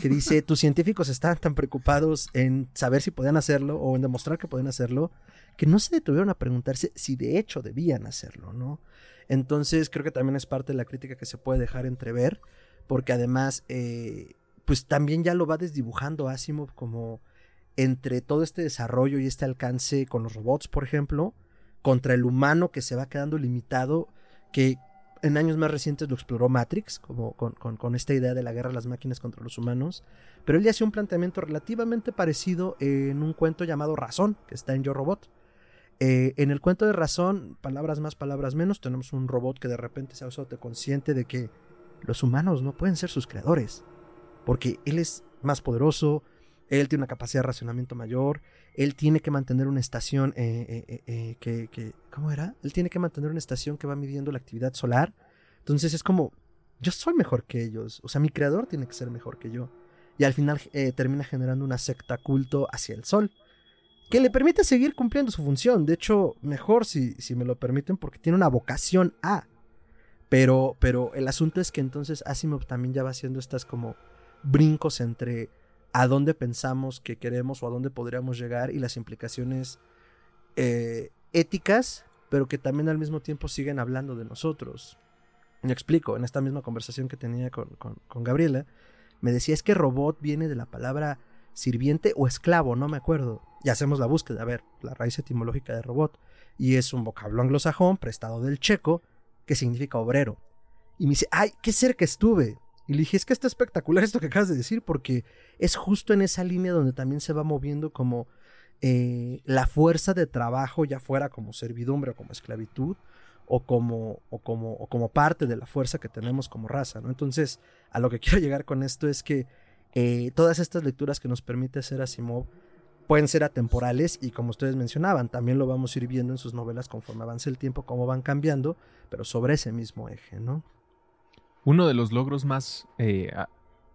que dice, tus científicos están tan preocupados en saber si podían hacerlo o en demostrar que pueden hacerlo, que no se detuvieron a preguntarse si de hecho debían hacerlo, ¿no? Entonces creo que también es parte de la crítica que se puede dejar entrever, porque además... Eh, pues también ya lo va desdibujando Asimov como entre todo este desarrollo y este alcance con los robots, por ejemplo, contra el humano que se va quedando limitado, que en años más recientes lo exploró Matrix, como con, esta idea de la guerra de las máquinas contra los humanos, pero él ya hacía un planteamiento relativamente parecido en un cuento llamado Razón, que está en Yo Robot. Eh, en el cuento de Razón, palabras más, palabras menos, tenemos un robot que de repente se ha consciente de que los humanos no pueden ser sus creadores, porque él es más poderoso, él tiene una capacidad de racionamiento mayor, él tiene que mantener una estación eh, eh, eh, que, ¿Cómo era? Él tiene que mantener una estación que va midiendo la actividad solar. Entonces es como, yo soy mejor que ellos, o sea, mi creador tiene que ser mejor que yo. Y al final termina generando una secta culto hacia el sol, que le permite seguir cumpliendo su función. De hecho, mejor si, si me lo permiten, porque tiene una vocación a. Pero, pero el asunto es que entonces Asimov también ya va haciendo estas como brincos entre a dónde pensamos que queremos o a dónde podríamos llegar y las implicaciones eh, éticas, pero que también al mismo tiempo siguen hablando de nosotros. Me explico, en esta misma conversación que tenía con, Gabriela, me decía es que robot viene de la palabra sirviente o esclavo, no me acuerdo. Y hacemos la búsqueda, a ver, la raíz etimológica de robot. Y es un vocablo anglosajón prestado del checo que significa obrero. Y me dice, ay, qué cerca estuve. Y le dije, es que está espectacular esto que acabas de decir, porque es justo en esa línea donde también se va moviendo como eh, la fuerza de trabajo, ya fuera como servidumbre o como esclavitud, o como, o como, o como parte de la fuerza que tenemos como raza, ¿no? Entonces, a lo que *laughs* quiero llegar con esto es que eh, todas estas lecturas que nos permite hacer Asimov pueden ser atemporales y como ustedes mencionaban, también lo vamos a ir viendo en sus novelas conforme avance el tiempo, cómo van cambiando, pero sobre ese mismo eje, ¿no? Uno de los logros más eh,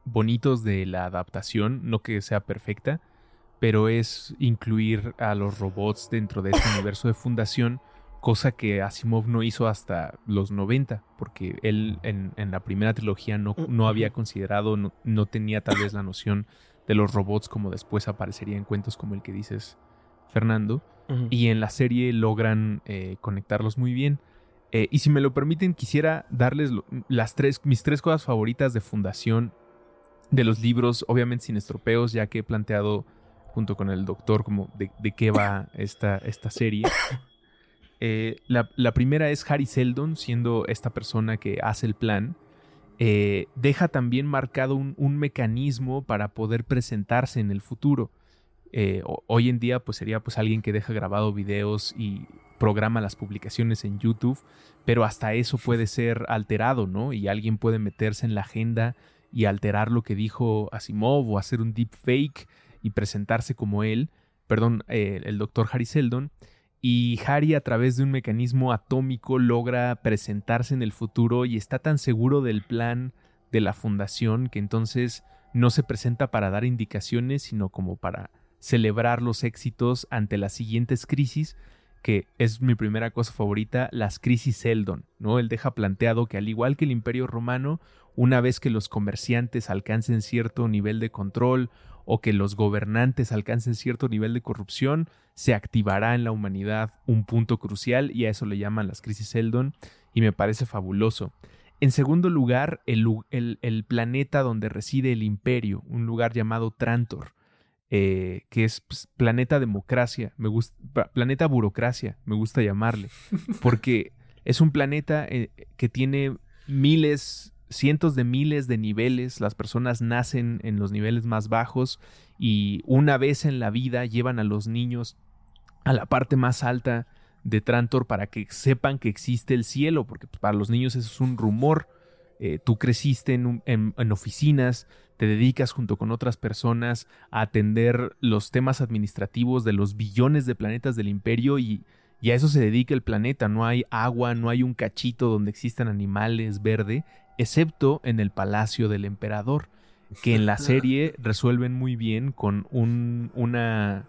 bonitos de la adaptación, no que sea perfecta, pero es incluir a los robots dentro de este *laughs* universo de fundación, cosa que Asimov no hizo hasta los 90, porque él en, la primera trilogía no, no había considerado, no, tenía tal vez la noción de los robots como después aparecería en cuentos como el que dices, Fernando, y en la serie logran eh, conectarlos muy bien. Eh, y si me lo permiten, quisiera darles las tres, mis tres cosas favoritas de fundación de los libros, obviamente sin estropeos, ya que he planteado junto con el doctor como de, qué va *laughs* esta, esta serie. Eh, la, primera es Harry Seldon, siendo esta persona que hace el plan. Eh, deja también marcado un, un, mecanismo para poder presentarse en el futuro. hoy en día, pues sería pues alguien que deja grabado videos y programa las publicaciones en YouTube, pero hasta eso puede ser alterado, ¿no? Y alguien puede meterse en la agenda y alterar lo que dijo Asimov o hacer un deep fake y presentarse como él, perdón, eh, el doctor Harry Seldon. Y Harry a través de un mecanismo atómico logra presentarse en el futuro y está tan seguro del plan de la fundación que entonces no se presenta para dar indicaciones, sino como para celebrar los éxitos ante las siguientes crisis que es mi primera cosa favorita, las crisis Seldon, ¿no? Él deja planteado que al igual que el Imperio Romano, una vez que los comerciantes alcancen cierto nivel de control o que los gobernantes alcancen cierto nivel de corrupción, se activará en la humanidad un punto crucial y a eso le llaman las crisis Seldon y me parece fabuloso. En segundo lugar, el, el planeta donde reside el imperio, un lugar llamado Trantor. Eh, que es pues, planeta democracia, me gusta, planeta burocracia, me gusta llamarle, *laughs* porque es un planeta eh, que tiene miles, cientos de miles de niveles, las personas nacen en los niveles más bajos y una vez en la vida llevan a los niños a la parte más alta de Trantor para que sepan que existe el cielo, porque pues, para los niños eso es un rumor. Eh, tú creciste en, oficinas, te dedicas junto con otras personas a atender los temas administrativos de los billones de planetas del imperio y, a eso se dedica el planeta. No hay agua, no hay un cachito donde existan animales verde, excepto en el palacio del emperador, que en la serie resuelven muy bien con un, una,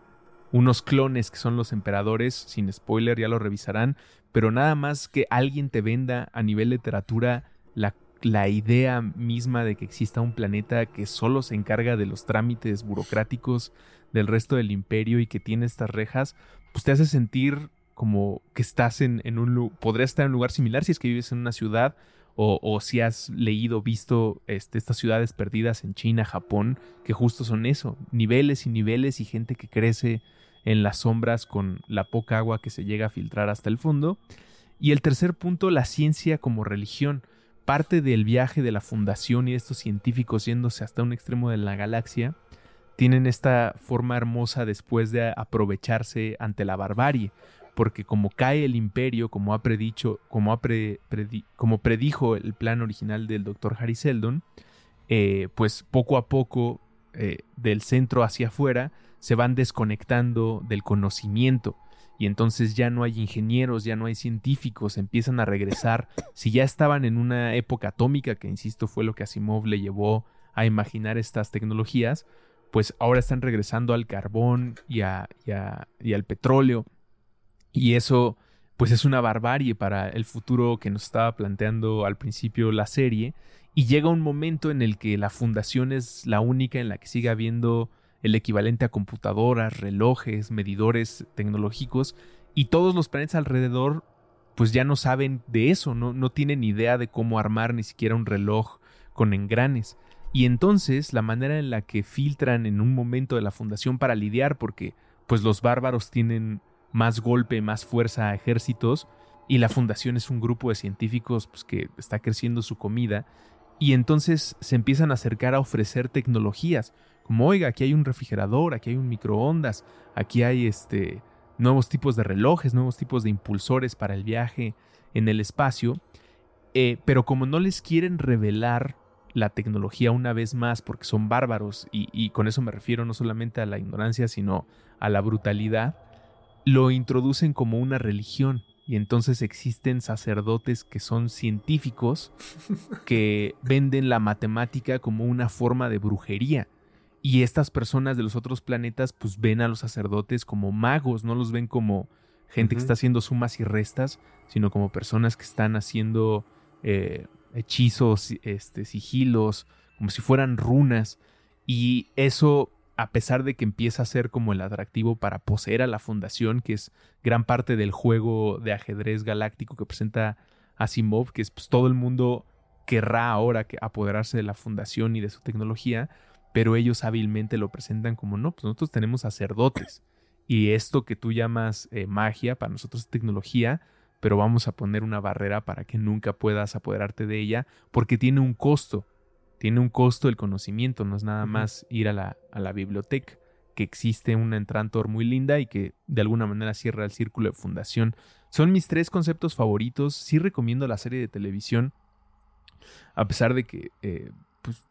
unos clones que son los emperadores, sin spoiler ya lo revisarán, pero nada más que alguien te venda a nivel literatura la la idea misma de que exista un planeta que solo se encarga de los trámites burocráticos del resto del imperio y que tiene estas rejas, pues te hace sentir como que estás en, un un... Podrías estar en un lugar similar si es que vives en una ciudad o, si has leído, visto este, estas ciudades perdidas en China, Japón, que justo son eso, niveles y niveles y gente que crece en las sombras con la poca agua que se llega a filtrar hasta el fondo. Y el tercer punto, la ciencia como religión. Parte del viaje de la fundación y de estos científicos yéndose hasta un extremo de la galaxia, tienen esta forma hermosa después de aprovecharse ante la barbarie porque como cae el imperio, como ha predicho, como, ha como predijo el plan original del doctor Harry Seldon, eh, pues poco a poco eh, del centro hacia afuera se van desconectando del conocimiento y entonces ya no hay ingenieros, ya no hay científicos, empiezan a regresar. Si ya estaban en una época atómica, que insisto fue lo que Asimov le llevó a imaginar estas tecnologías, pues ahora están regresando al carbón y, y al petróleo y eso, pues es una barbarie para el futuro que nos estaba planteando al principio la serie. Y llega un momento en el que la fundación es la única en la que sigue habiendo el equivalente a computadoras, relojes, medidores tecnológicos. Y todos los planetas alrededor, pues ya no saben de eso, no, tienen idea de cómo armar ni siquiera un reloj con engranes. Y entonces la manera en la que filtran en un momento de la fundación para lidiar, porque pues los bárbaros tienen más golpe, más fuerza ejércitos y la fundación es un grupo de científicos pues, que está creciendo su comida y entonces se empiezan a acercar a ofrecer tecnologías como oiga aquí hay un refrigerador aquí hay un microondas aquí hay este nuevos tipos de relojes nuevos tipos de impulsores para el viaje en el espacio eh, pero como no les quieren revelar la tecnología una vez más porque son bárbaros y, y con eso me refiero no solamente a la ignorancia sino a la brutalidad lo introducen como una religión y entonces existen sacerdotes que son científicos que venden la matemática como una forma de brujería. Y estas personas de los otros planetas pues ven a los sacerdotes como magos, no los ven como gente que está haciendo sumas y restas, sino como personas que están haciendo eh, hechizos, este, sigilos, como si fueran runas. Y eso a pesar de que empieza a ser como el atractivo para poseer a la fundación, que es gran parte del juego de ajedrez galáctico que presenta Asimov, que es pues, todo el mundo querrá ahora que apoderarse de la fundación y de su tecnología, pero ellos hábilmente lo presentan como no, pues nosotros tenemos sacerdotes y esto que tú llamas eh, magia para nosotros es tecnología, pero vamos a poner una barrera para que nunca puedas apoderarte de ella porque tiene un costo tiene un costo el conocimiento, no es nada más ir a la, a la biblioteca, que existe una Entrantor muy linda y que de alguna manera cierra el círculo de fundación. Son mis tres conceptos favoritos, sí recomiendo la serie de televisión, a pesar de que, eh, pues,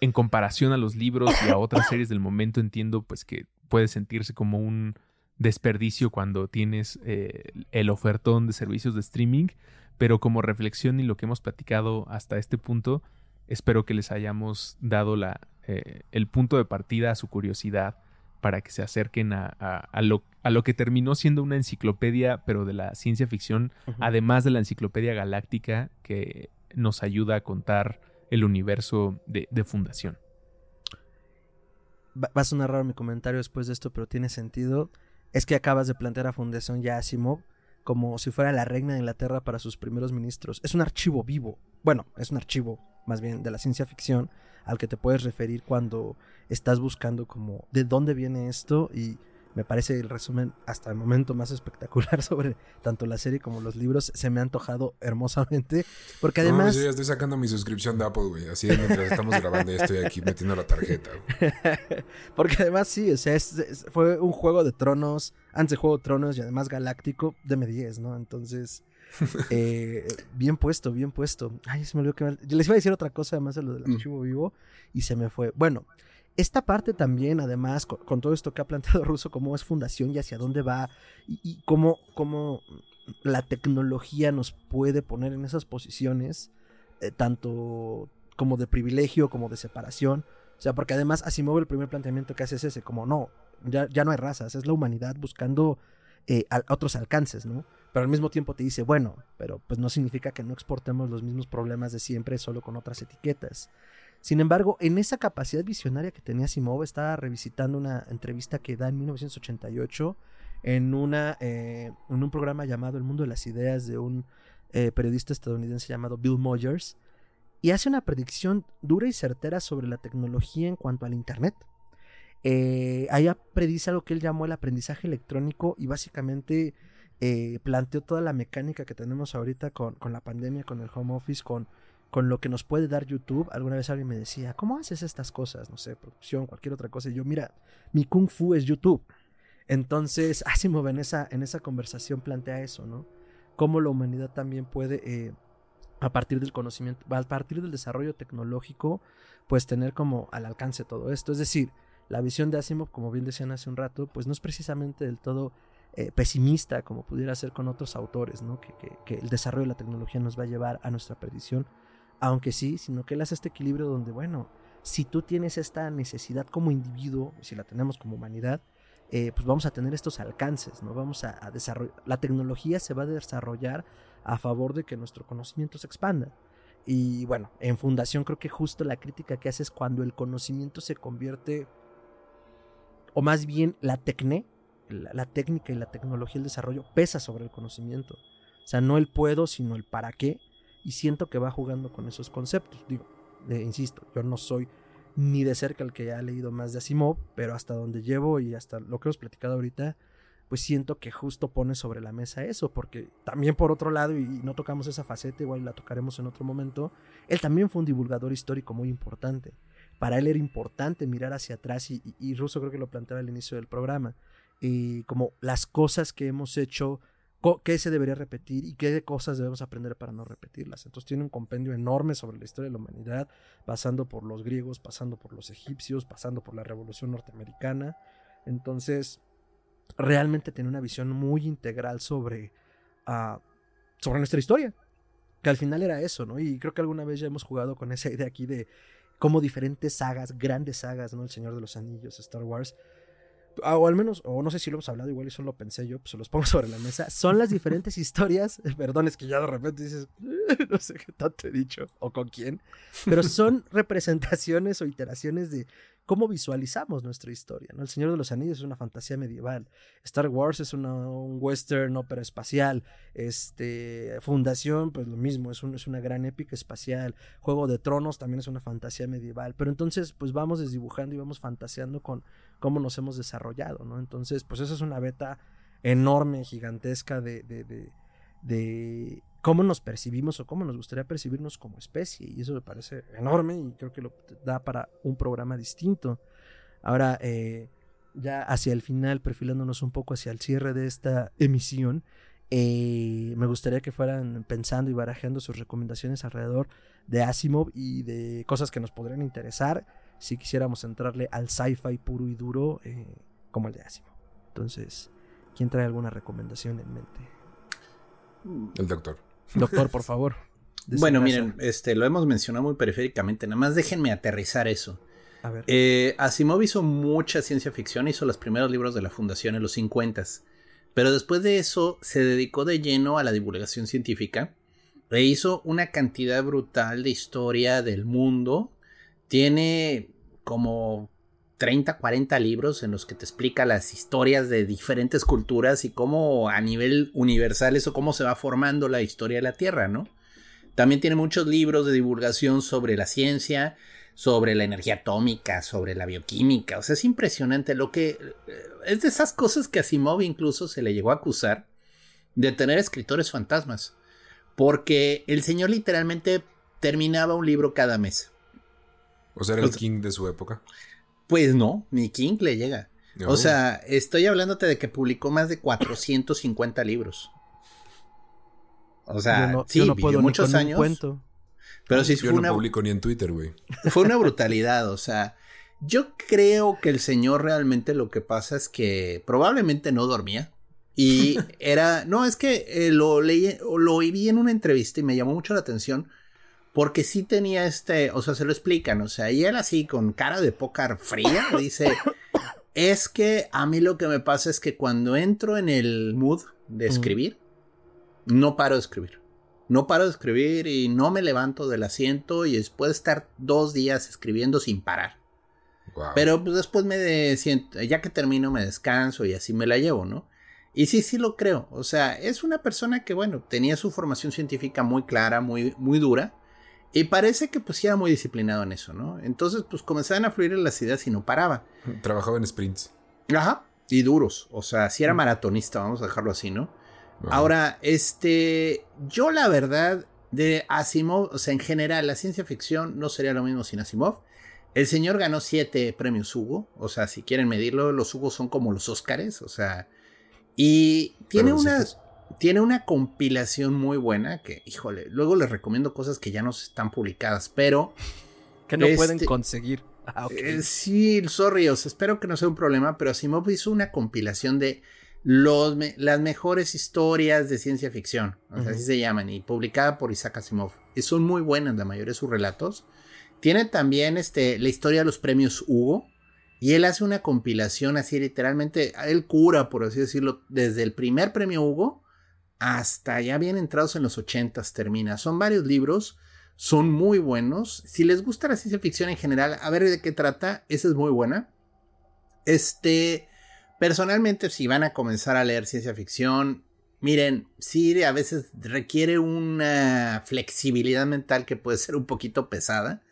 en comparación a los libros y a otras series del momento, entiendo pues que puede sentirse como un desperdicio cuando tienes eh, el ofertón de servicios de streaming, pero como reflexión y lo que hemos platicado hasta este punto, Espero que les hayamos dado la, eh, el punto de partida a su curiosidad para que se acerquen a, a, lo, a, lo, que terminó siendo una enciclopedia, pero de la ciencia ficción, además de la enciclopedia galáctica que nos ayuda a contar el universo de, Fundación. Va, a sonar raro mi comentario después de esto, pero tiene sentido. Es que acabas de plantear a Fundación ya como si fuera la reina de Inglaterra para sus primeros ministros. Es un archivo vivo. Bueno, es un archivo más bien de la ciencia ficción al que te puedes referir cuando estás buscando como de dónde viene esto y me parece el resumen hasta el momento más espectacular *laughs* sobre tanto la serie como los libros. Se me ha antojado hermosamente. Porque además. yo ya estoy sacando mi suscripción de Apple, güey. Así es mientras estamos grabando, ya estoy aquí metiendo la tarjeta, *laughs* porque además, sí, o sea, fue un juego de tronos, antes de Juego de Tronos y además galáctico de M10, ¿no? Entonces. *laughs* Eh, bien puesto, bien puesto. Ay, se me olvidó que les iba a decir otra cosa además de lo del mm. archivo vivo y se me fue. Bueno, esta parte también, además, con, todo esto que ha planteado *laughs* Russo, cómo es fundación y hacia dónde va y, cómo, cómo, la tecnología nos puede poner en esas posiciones, eh, tanto como de privilegio como de separación. O sea, porque además Asimov el primer planteamiento que hace es ese, como no, ya, ya no hay razas, es la humanidad buscando eh, otros alcances, ¿no? Pero al mismo tiempo te dice, bueno, pero pues no significa que no exportemos los mismos problemas de siempre solo con otras etiquetas. Sin embargo, en esa capacidad visionaria que tenía Simov, estaba revisitando una entrevista que da en 1988 en, una, eh, en un programa llamado El Mundo de las Ideas de un eh, periodista estadounidense llamado Bill Moyers, y hace una predicción dura y certera sobre la tecnología en cuanto al Internet. Eh, ahí predice algo que él llamó el aprendizaje electrónico y básicamente eh, planteó toda la mecánica que tenemos ahorita con, con, la pandemia, con el home office, con, con lo que nos puede dar YouTube. Alguna vez alguien me decía, ¿cómo haces estas cosas? No sé, producción, cualquier otra cosa. Y yo, mira, mi kung fu es YouTube. Entonces, *laughs* Asimov en esa, en esa conversación plantea eso, ¿no? Cómo la humanidad también puede, eh, a partir del conocimiento, a partir del desarrollo tecnológico, pues tener como al alcance todo esto. Es decir, la visión de Asimov, como bien decían hace un rato, pues no es precisamente del todo eh, pesimista como pudiera ser con otros autores, ¿no? Que, que, el desarrollo de la tecnología nos va a llevar a nuestra perdición, aunque sí, sino que él hace este equilibrio donde, bueno, si tú tienes esta necesidad como individuo, si la tenemos como humanidad, eh, pues vamos a tener estos alcances, ¿no? Vamos a, desarrollar, la tecnología se va a desarrollar a favor de que nuestro conocimiento se expanda. Y bueno, en Fundación creo que justo la crítica que hace es cuando el conocimiento se convierte o más bien la tecné, la, técnica y la tecnología, el desarrollo, pesa sobre el conocimiento. O sea, no el puedo, sino el para qué. Y siento que va jugando con esos conceptos. Digo, insisto, yo no soy ni de cerca el que ha leído más de Asimov, pero hasta donde llevo y hasta lo que hemos platicado ahorita, pues siento que justo pone sobre la mesa eso, porque también por otro lado, y no tocamos esa faceta, igual la tocaremos en otro momento, él también fue un divulgador histórico muy importante para él era importante mirar hacia atrás y, y, Russo creo que lo planteaba al inicio del programa, y como las cosas que hemos hecho, qué se debería repetir y qué cosas debemos aprender para no repetirlas. Entonces tiene un compendio enorme sobre la historia de la humanidad, pasando por los griegos, pasando por los egipcios, pasando por la revolución norteamericana. Entonces, realmente tiene una visión muy integral sobre, uh, sobre nuestra historia. Que al final era eso, ¿no? Y creo que alguna vez ya hemos jugado con esa idea aquí de como diferentes sagas, grandes sagas, ¿no? El Señor de los Anillos, Star Wars, ah, o al menos, o no sé si lo hemos hablado, igual eso lo pensé yo, pues se los pongo *laughs* sobre la mesa, son las diferentes historias, *laughs* perdón, es que ya de repente dices, no sé qué tanto he dicho, o con quién, pero son *laughs* representaciones o iteraciones de cómo visualizamos nuestra historia. ¿no? El Señor de los Anillos es una fantasía medieval. Star Wars es un western ópera espacial. Este, Fundación, pues lo mismo, es, una gran épica espacial. Juego de Tronos también es una fantasía medieval. Pero entonces, pues vamos desdibujando y vamos fantaseando con cómo nos hemos desarrollado, ¿no? Entonces, pues eso es una beta enorme, gigantesca de, de, de cómo nos percibimos o cómo nos gustaría percibirnos como especie. Y eso me parece enorme y creo que lo da para un programa distinto. Ahora, eh, ya hacia el final, perfilándonos un poco hacia el cierre de esta emisión, eh, me gustaría que fueran pensando y barajeando sus recomendaciones alrededor de Asimov y de cosas que nos podrían interesar si quisiéramos entrarle al sci-fi puro y duro eh, como el de Asimov. Entonces, ¿quién trae alguna recomendación en mente? El doctor. Doctor, por favor. Bueno, miren, este, lo hemos mencionado muy periféricamente, nada más déjenme aterrizar eso. A ver. Eh, Asimov hizo mucha ciencia ficción, hizo los primeros libros de la Fundación en los 50 pero después de eso se dedicó de lleno a la divulgación científica e hizo una cantidad brutal de historia del mundo. Tiene como 30, 40 libros en los que te explica las historias de diferentes culturas y cómo a nivel universal eso, cómo se va formando la historia de la Tierra, ¿no? También tiene muchos libros de divulgación sobre la ciencia, sobre la energía atómica, sobre la bioquímica. O sea, es impresionante lo que... Eh, es de esas cosas que a Asimov incluso se le llegó a acusar de tener escritores fantasmas. Porque el señor literalmente terminaba un libro cada mes. O sea, era el king de su época. Pues no, ni King le llega. O sea, estoy hablándote de que publicó más de 450 libros. O sea, sí, vivió muchos años. Pero sí yo fue no publico ni en Twitter, güey. Fue una brutalidad, o sea, yo creo que el señor realmente lo que pasa es que probablemente no dormía. Y *laughs* era, no, es que eh, lo leí, lo oí en una entrevista y me llamó mucho la atención porque sí tenía este, o sea, se lo explican, o sea, y él así con cara de pócar fría dice, *laughs* es que a mí lo que me pasa es que cuando entro en el mood de escribir, no paro de escribir. No paro de escribir y no me levanto del asiento y después de estar dos días escribiendo sin parar. Pero pues después me siento, ya que termino me descanso y así me la llevo, ¿no? Y sí, sí lo creo. O sea, es una persona que, bueno, tenía su formación científica muy clara, muy, muy dura. Y parece que pues era muy disciplinado en eso, ¿no? Entonces, pues comenzaban a fluir las ideas y no paraba. Trabajaba en sprints. Ajá. Y duros. O sea, si era maratonista, vamos a dejarlo así, ¿no? Ahora, este, yo la verdad de Asimov, o sea, en general, la ciencia ficción no sería lo mismo sin Asimov. El señor ganó siete premios Hugo, o sea, si quieren medirlo, los Hugo son como los Óscares, o sea, y tiene una, tiene una compilación muy buena que, híjole, luego les recomiendo cosas que ya no están publicadas, pero... Que no pueden este, conseguir. *laughs* Ah, eh, sí, sorry, os espero que no sea un problema, pero Asimov hizo una compilación de los las mejores historias de ciencia ficción, así se llaman, y publicada por Isaac Asimov. Y son muy buenas la mayoría de sus relatos. Tiene también este, la historia de los premios Hugo, y él hace una compilación así literalmente, él cura, por así decirlo, desde el primer premio Hugo hasta ya bien entrados en los ochentas termina. Son varios libros, son muy buenos. Si les gusta la ciencia ficción en general, a ver de qué trata, esa es muy buena. Este, personalmente, si van a comenzar a leer ciencia ficción, miren, sí, a veces requiere una flexibilidad mental que puede ser un poquito pesada.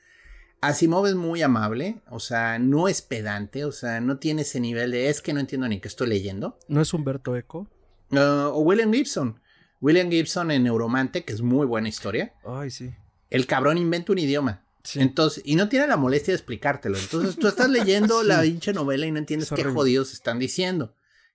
Asimov es muy amable, o sea, no es pedante, o sea, no tiene ese nivel de es que no entiendo ni qué estoy leyendo. ¿No es Humberto Eco? O William Gibson. William Gibson en Neuromante, que es muy buena historia. Ay, sí. El cabrón inventa un idioma. Entonces, y no tiene la molestia de explicártelo. Entonces, tú estás leyendo *laughs* la hincha novela y no entiendes qué jodidos están diciendo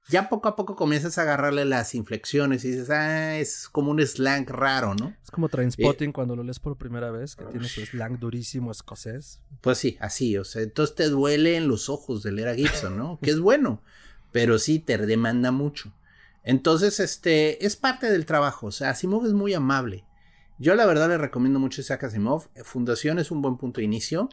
ya poco a poco comienzas a agarrarle las inflexiones y dices, ah, es como un slang raro, ¿no? Es como Trainspotting eh, cuando lo lees por primera vez, que tiene su slang durísimo escocés. Pues sí, así, o sea, entonces te duele en los ojos de leer a Gibson, ¿no? que es bueno, pero sí te demanda mucho. Entonces, este, es parte del trabajo, o sea, Asimov es muy amable. Yo la verdad le recomiendo mucho Isaac Asimov. Fundación es un buen punto de inicio.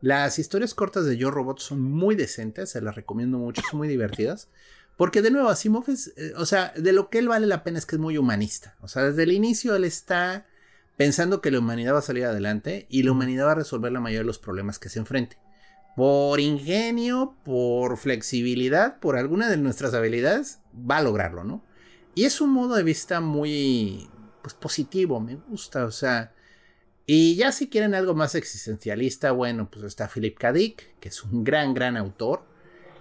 Las historias cortas de Yo Robot son muy decentes, se las recomiendo mucho, son muy divertidas. Porque de nuevo, Asimov es, eh, o sea, de lo que él vale la pena es que es muy humanista. O sea, desde el inicio él está pensando que la humanidad va a salir adelante y la humanidad va a resolver la mayoría de los problemas que se enfrente. Por ingenio, por flexibilidad, por alguna de nuestras habilidades, va a lograrlo, ¿no? Y es un modo de vista muy, pues, positivo, me gusta, o sea... Y ya si quieren algo más existencialista, bueno, pues está Philip K. Dick, que es un gran, gran autor.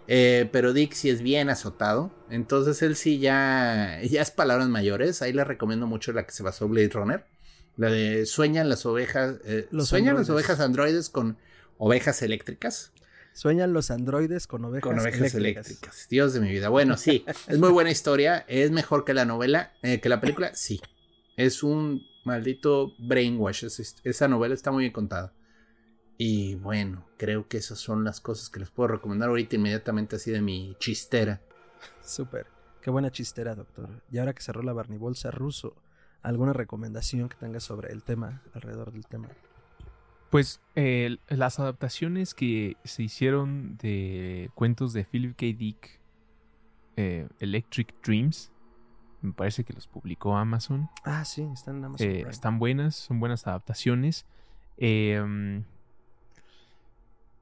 Eh, pero Dick sí es bien azotado. Entonces él sí ya, *laughs* ya es palabras mayores. Ahí le recomiendo mucho la que se basó Blade Runner. La de sueñan las ovejas. Eh, sueñan las ovejas androides con ovejas eléctricas. Sueñan los androides con ovejas, eléctricas. Dios de mi vida. Bueno, sí, es muy buena historia. Es mejor que la novela, eh, que la película, sí. Es un maldito brainwash. esa novela está muy bien contada. Y bueno, creo que esas son las cosas que les puedo recomendar ahorita inmediatamente así de mi chistera. Súper. Qué buena chistera, doctor. Y ahora que cerró la barnibolsa ruso, ¿alguna recomendación que tenga sobre el tema, alrededor del tema? Pues las adaptaciones que se hicieron de cuentos de Philip K. Dick, eh, Electric Dreams, me parece que los publicó Amazon. Ah, sí, están en Amazon. Eh, están buenas, son buenas adaptaciones. Eh,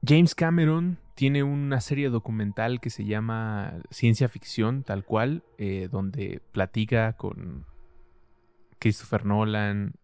James Cameron tiene una serie documental que se llama Ciencia Ficción, tal cual, eh, donde platica con Christopher Nolan.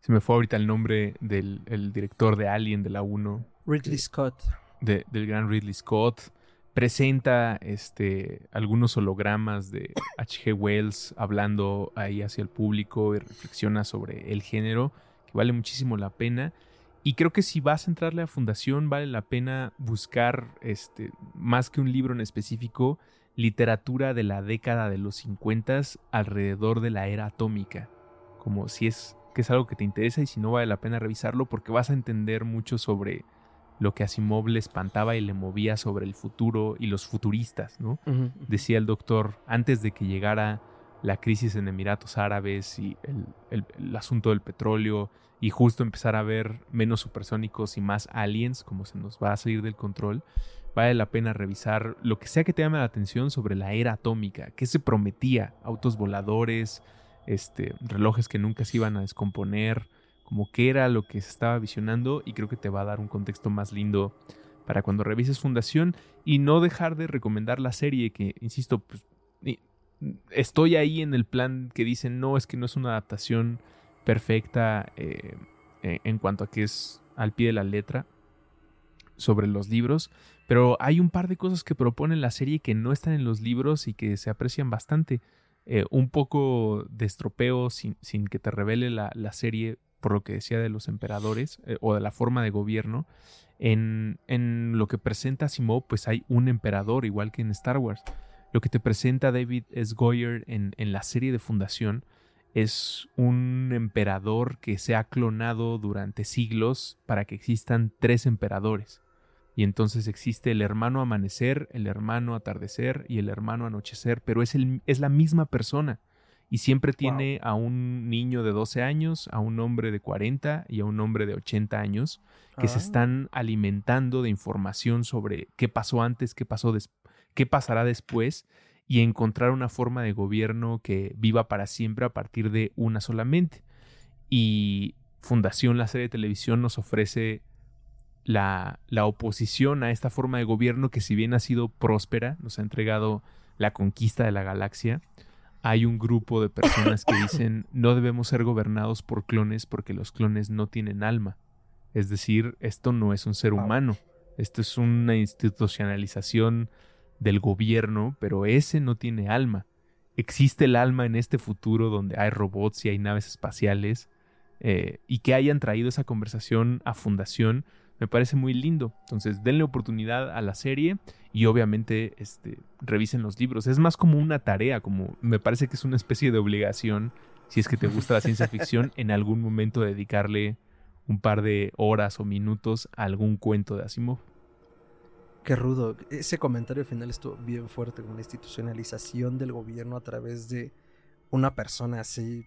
Se me fue ahorita el nombre del director de Alien de la 1. Ridley Scott. del gran Ridley Scott. Presenta este, algunos hologramas de H.G. Wells hablando ahí hacia el público y reflexiona sobre el género, que vale muchísimo la pena. Y creo que si vas a entrarle a fundación, vale la pena buscar, este, más que un libro en específico, literatura de la década de los 50 alrededor de la era atómica. Como si es que es algo que te interesa y si no vale la pena revisarlo porque vas a entender mucho sobre lo que Asimov le espantaba y le movía sobre el futuro y los futuristas, ¿no? Decía el doctor, antes de que llegara la crisis en Emiratos Árabes y el asunto del petróleo y justo empezar a ver menos supersónicos y más aliens, como se nos va a salir del control, vale la pena revisar lo que sea que te llame la atención sobre la era atómica, qué se prometía, autos voladores, este, relojes que nunca se iban a descomponer, como qué era lo que se estaba visionando y creo que te va a dar un contexto más lindo para cuando revises Fundación y no dejar de recomendar la serie que, insisto, pues, estoy ahí en el plan que dicen, no, es que no es una adaptación perfecta eh, eh, en cuanto a que es al pie de la letra sobre los libros, pero hay un par de cosas que propone la serie que no están en los libros y que se aprecian bastante. Eh, un poco de estropeo sin, sin que te revele la, la, serie por lo que decía de los emperadores o de la forma de gobierno. En, en lo que presenta Simó, pues hay un emperador, igual que en Star Wars. Lo que te presenta David S. Goyer en, en la serie de Fundación es un emperador que se ha clonado durante siglos para que existan tres emperadores. Y entonces existe el hermano amanecer, el hermano atardecer y el hermano anochecer, pero es, el, es la misma persona. Y siempre tiene a un niño de 12 años, a un hombre de 40 y a un hombre de 80 años que se ah. están alimentando de información sobre qué pasó antes, qué pasó qué pasará después y encontrar una forma de gobierno que viva para siempre a partir de una solamente. Y Fundación, la serie de televisión, nos ofrece la, la, oposición a esta forma de gobierno que si bien ha sido próspera, nos ha entregado la conquista de la galaxia, hay un grupo de personas que dicen *laughs* no debemos ser gobernados por clones porque los clones no tienen alma. Es decir, esto no es un ser humano, esto es una institucionalización del gobierno, pero ese no tiene alma. Existe el alma en este futuro donde hay robots y hay naves espaciales eh, y que hayan traído esa conversación a Fundación me parece muy lindo. Entonces denle oportunidad a la serie y obviamente este, revisen los libros. Es más como una tarea, como me parece que es una especie de obligación, si es que te gusta la ciencia ficción, *laughs* en algún momento dedicarle un par de horas o minutos a algún cuento de Asimov. Qué rudo. Ese comentario final estuvo bien fuerte con la institucionalización del gobierno a través de una persona así.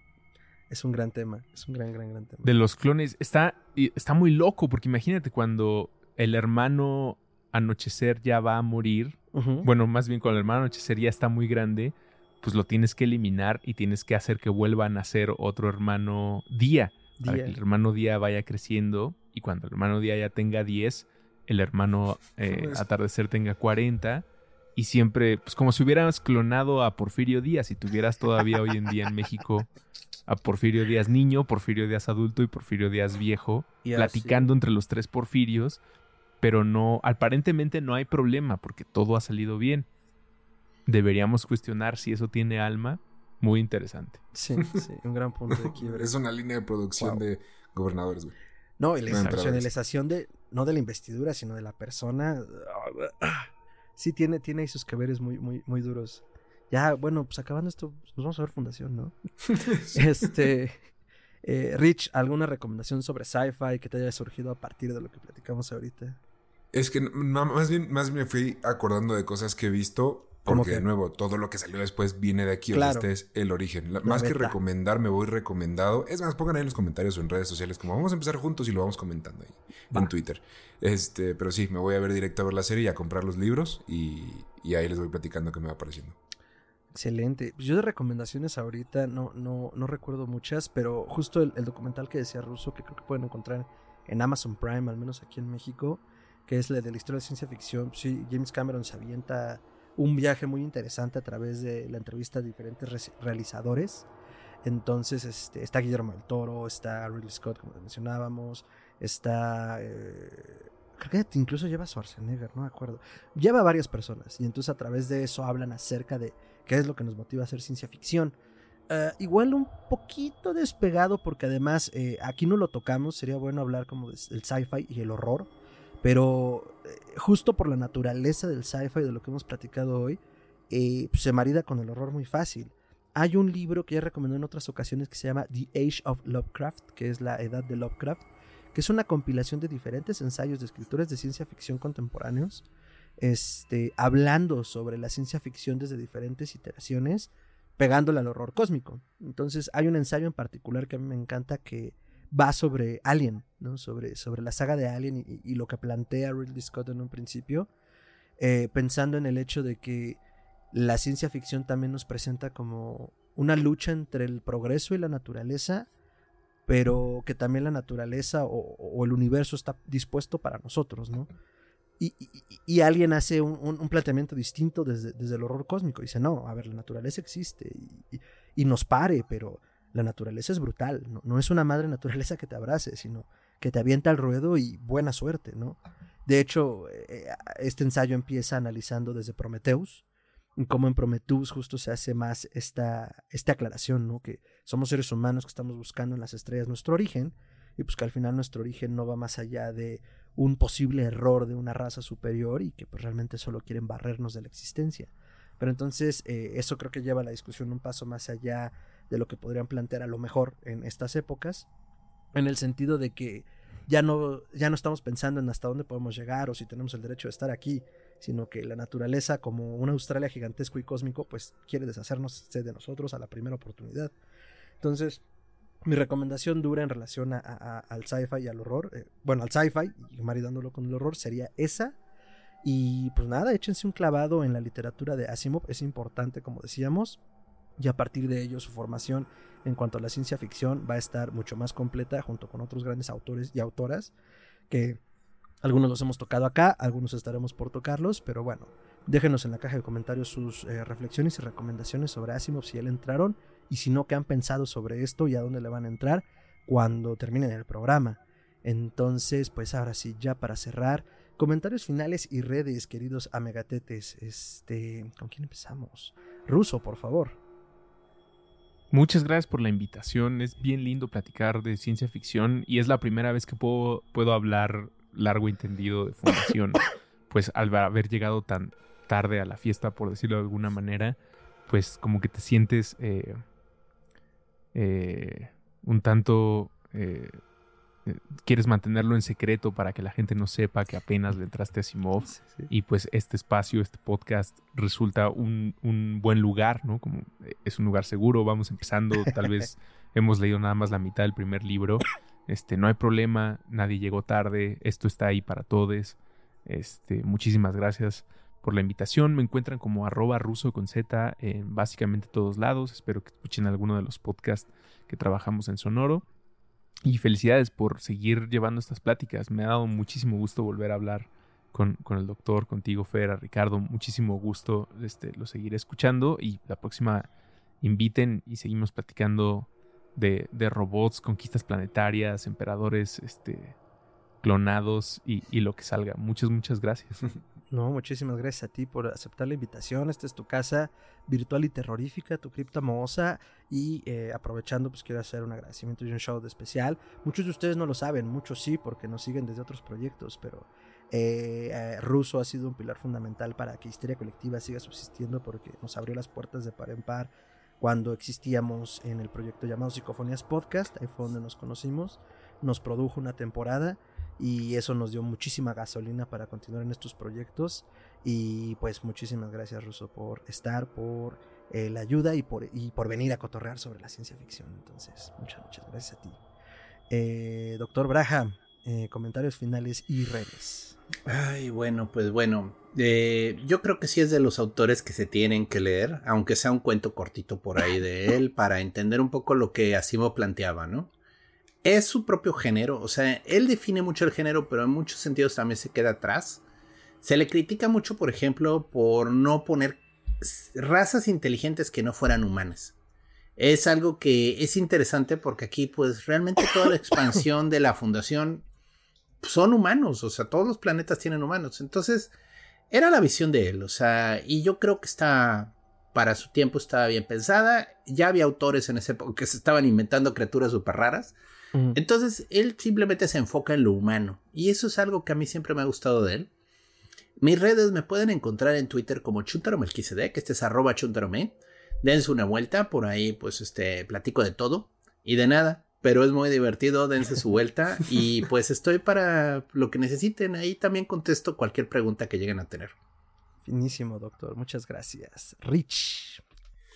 Es un gran tema. Es un gran, gran, gran tema. De los clones. Está, está muy loco porque imagínate cuando el hermano anochecer ya va a morir. Bueno, más bien cuando el hermano anochecer ya está muy grande. Pues lo tienes que eliminar y tienes que hacer que vuelva a nacer otro hermano día. Para que el hermano día vaya creciendo. Y cuando el hermano día ya tenga 10 el hermano eh, Atardecer tenga 40 y siempre, pues como si hubieras clonado a Porfirio Díaz y tuvieras todavía hoy en día en México *laughs* a Porfirio Díaz niño, Porfirio Díaz adulto y Porfirio Díaz viejo, platicando entre los tres Porfirios, pero no, aparentemente no hay problema porque todo ha salido bien. Deberíamos cuestionar si eso tiene alma. Muy interesante. Sí, sí, un gran punto de quiebre. es una línea de producción de gobernadores, güey. No, y la institucionalización de, no de la investidura, sino de la persona. Sí, tiene, tiene ahí sus caberes muy, muy, muy duros. Ya, bueno, pues acabando esto, pues vamos a ver Fundación, ¿no? *laughs* *laughs* Este. Eh, Rich, ¿alguna recomendación sobre sci-fi que te haya surgido a partir de lo que platicamos ahorita? Es que más bien, más me fui acordando de cosas que he visto porque de nuevo, todo lo que salió después viene de aquí. este es el origen. más que recomendar, me voy recomendado. Es más, pongan ahí en los comentarios o en redes sociales como vamos a empezar juntos y lo vamos comentando ahí en Twitter. Este, pero sí, me voy a ver directo a ver la serie y a comprar los libros y, ahí les voy platicando qué me va pareciendo. Excelente. Yo de recomendaciones ahorita no, no, no recuerdo muchas, pero justo el, documental que decía Russo, que creo que pueden encontrar en Amazon Prime, al menos aquí en México, que es la de la historia de ciencia ficción. Sí, James Cameron se avienta un viaje muy interesante a través de la entrevista de diferentes realizadores. Entonces este, está Guillermo del Toro, está Ridley Scott, como mencionábamos, está... Eh, creo que incluso lleva Schwarzenegger, no me acuerdo. Lleva varias personas y entonces a través de eso hablan acerca de qué es lo que nos motiva a hacer ciencia ficción. Eh, igual un poquito despegado porque además eh, aquí no lo tocamos, sería bueno hablar como del sci-fi y el horror pero eh, justo por la naturaleza del sci-fi de lo que hemos platicado hoy, se marida con el horror muy fácil. Hay un libro que ya recomendé en otras ocasiones que se llama The Age of Lovecraft, que es la edad de Lovecraft, que es una compilación de diferentes ensayos de escritores de ciencia ficción contemporáneos, este, hablando sobre la ciencia ficción desde diferentes iteraciones, pegándole al horror cósmico. Entonces hay un ensayo en particular que a mí me encanta que va sobre Alien, ¿no? Sobre, sobre la saga de Alien y, lo que plantea Ridley Scott en un principio, eh, pensando en el hecho de que la ciencia ficción también nos presenta como una lucha entre el progreso y la naturaleza, pero que también la naturaleza o, el universo está dispuesto para nosotros, ¿no? Y, alguien hace un, planteamiento distinto desde, desde, el horror cósmico. Dice, no, a ver, la naturaleza existe y, nos pare, pero la naturaleza es brutal. No, es una madre naturaleza que te abrace, sino que te avienta al ruedo y buena suerte, ¿no? De hecho, eh, este ensayo empieza analizando desde Prometheus, cómo en Prometheus justo se hace más esta, esta aclaración, ¿no? Que somos seres humanos que estamos buscando en las estrellas nuestro origen, y pues que al final nuestro origen no va más allá de un posible error de una raza superior y que pues realmente solo quieren barrernos de la existencia. Pero entonces eh, eso creo que lleva la discusión un paso más allá de lo que podrían plantear a lo mejor en estas épocas, en el sentido de que ya no, ya no estamos pensando en hasta dónde podemos llegar o si tenemos el derecho de estar aquí, sino que la naturaleza, como una Australia gigantesco y cósmico, pues quiere deshacernos de nosotros a la primera oportunidad. Entonces, mi recomendación dura en relación al sci-fi y al horror, eh, bueno, al sci-fi y maridándolo con el horror, sería esa. Y pues nada, échense un clavado en la literatura de Asimov, es importante, como decíamos, y a partir de ello su formación en cuanto a la ciencia ficción va a estar mucho más completa junto con otros grandes autores y autoras que algunos los hemos tocado acá, algunos estaremos por tocarlos, pero bueno, déjenos en la caja de comentarios sus eh, reflexiones y recomendaciones sobre Asimov si ya le entraron y si no, qué han pensado sobre esto y a dónde le van a entrar cuando terminen el programa. Entonces, pues ahora sí, ya para cerrar, comentarios finales y redes, queridos amegatetes. Este, ¿con quién empezamos? Ruso, por favor. Muchas gracias por la invitación. Es bien lindo platicar de ciencia ficción y es la primera vez que puedo, puedo hablar largo entendido de fundación. *laughs* pues al haber llegado tan tarde a la fiesta, por decirlo de alguna manera, pues como que te sientes eh, eh, un tanto... Eh, quieres mantenerlo en secreto para que la gente no sepa que apenas le entraste a Simov. Y pues este espacio, este podcast resulta un, un, buen lugar, ¿no? Como es un lugar seguro, vamos empezando, tal vez *laughs* hemos leído nada más la mitad del primer libro este, no hay problema, nadie llegó tarde, esto está ahí para todos. Este, muchísimas gracias por la invitación. Me encuentran como arroba ruso con Z en básicamente todos lados. Espero que escuchen alguno de los podcasts que trabajamos en Sonoro. Y felicidades por seguir llevando estas pláticas. Me ha dado muchísimo gusto volver a hablar con, con el doctor, contigo, Fer, Ricardo. Muchísimo gusto. Este, lo seguiré escuchando y la próxima inviten y seguimos platicando de, robots, conquistas planetarias, emperadores este, clonados y, lo que salga. Muchas, muchas gracias. *laughs* No, muchísimas gracias a ti por aceptar la invitación. Esta es tu casa virtual y terrorífica, tu cripta mohosa. Y eh, aprovechando, pues quiero hacer un agradecimiento y un show de especial. Muchos de ustedes no lo saben, muchos sí, porque nos siguen desde otros proyectos, pero eh, eh, Russo ha sido un pilar fundamental para que Histeria Colectiva siga subsistiendo porque nos abrió las puertas de par en par cuando existíamos en el proyecto llamado Psicofonías Podcast, ahí fue donde nos conocimos, nos produjo una temporada y eso nos dio muchísima gasolina para continuar en estos proyectos y pues muchísimas gracias Russo por estar, por eh, la ayuda y por, y por venir a cotorrear sobre la ciencia ficción. Entonces, muchas, muchas gracias a ti. Eh, doctor Braja, eh, comentarios finales y redes. Ay, bueno, pues bueno, eh, yo creo que sí es de los autores que se tienen que leer, aunque sea un cuento cortito por ahí de él, *laughs* para entender un poco lo que Asimov planteaba, ¿no? Es su propio género, o sea, él define mucho el género, pero en muchos sentidos también se queda atrás. Se le critica mucho, por ejemplo, por no poner razas inteligentes que no fueran humanas. Es algo que es interesante porque aquí, pues, realmente toda la expansión de la fundación son humanos, o sea, todos los planetas tienen humanos. Entonces, era la visión de él, o sea, y yo creo que está, para su tiempo estaba bien pensada. Ya había autores en ese que se estaban inventando criaturas súper raras. Entonces, él simplemente se enfoca en lo humano. Y eso es algo que a mí siempre me ha gustado de él. Mis redes me pueden encontrar en Twitter como Chuntaromelquisede, que este es arroba chuntarome. Dense una vuelta, por ahí pues este platico de todo. Y de nada, pero es muy divertido, dense su vuelta *laughs* y pues estoy para lo que necesiten. Ahí también contesto cualquier pregunta que lleguen a tener. Finísimo, doctor. Muchas gracias. Rich.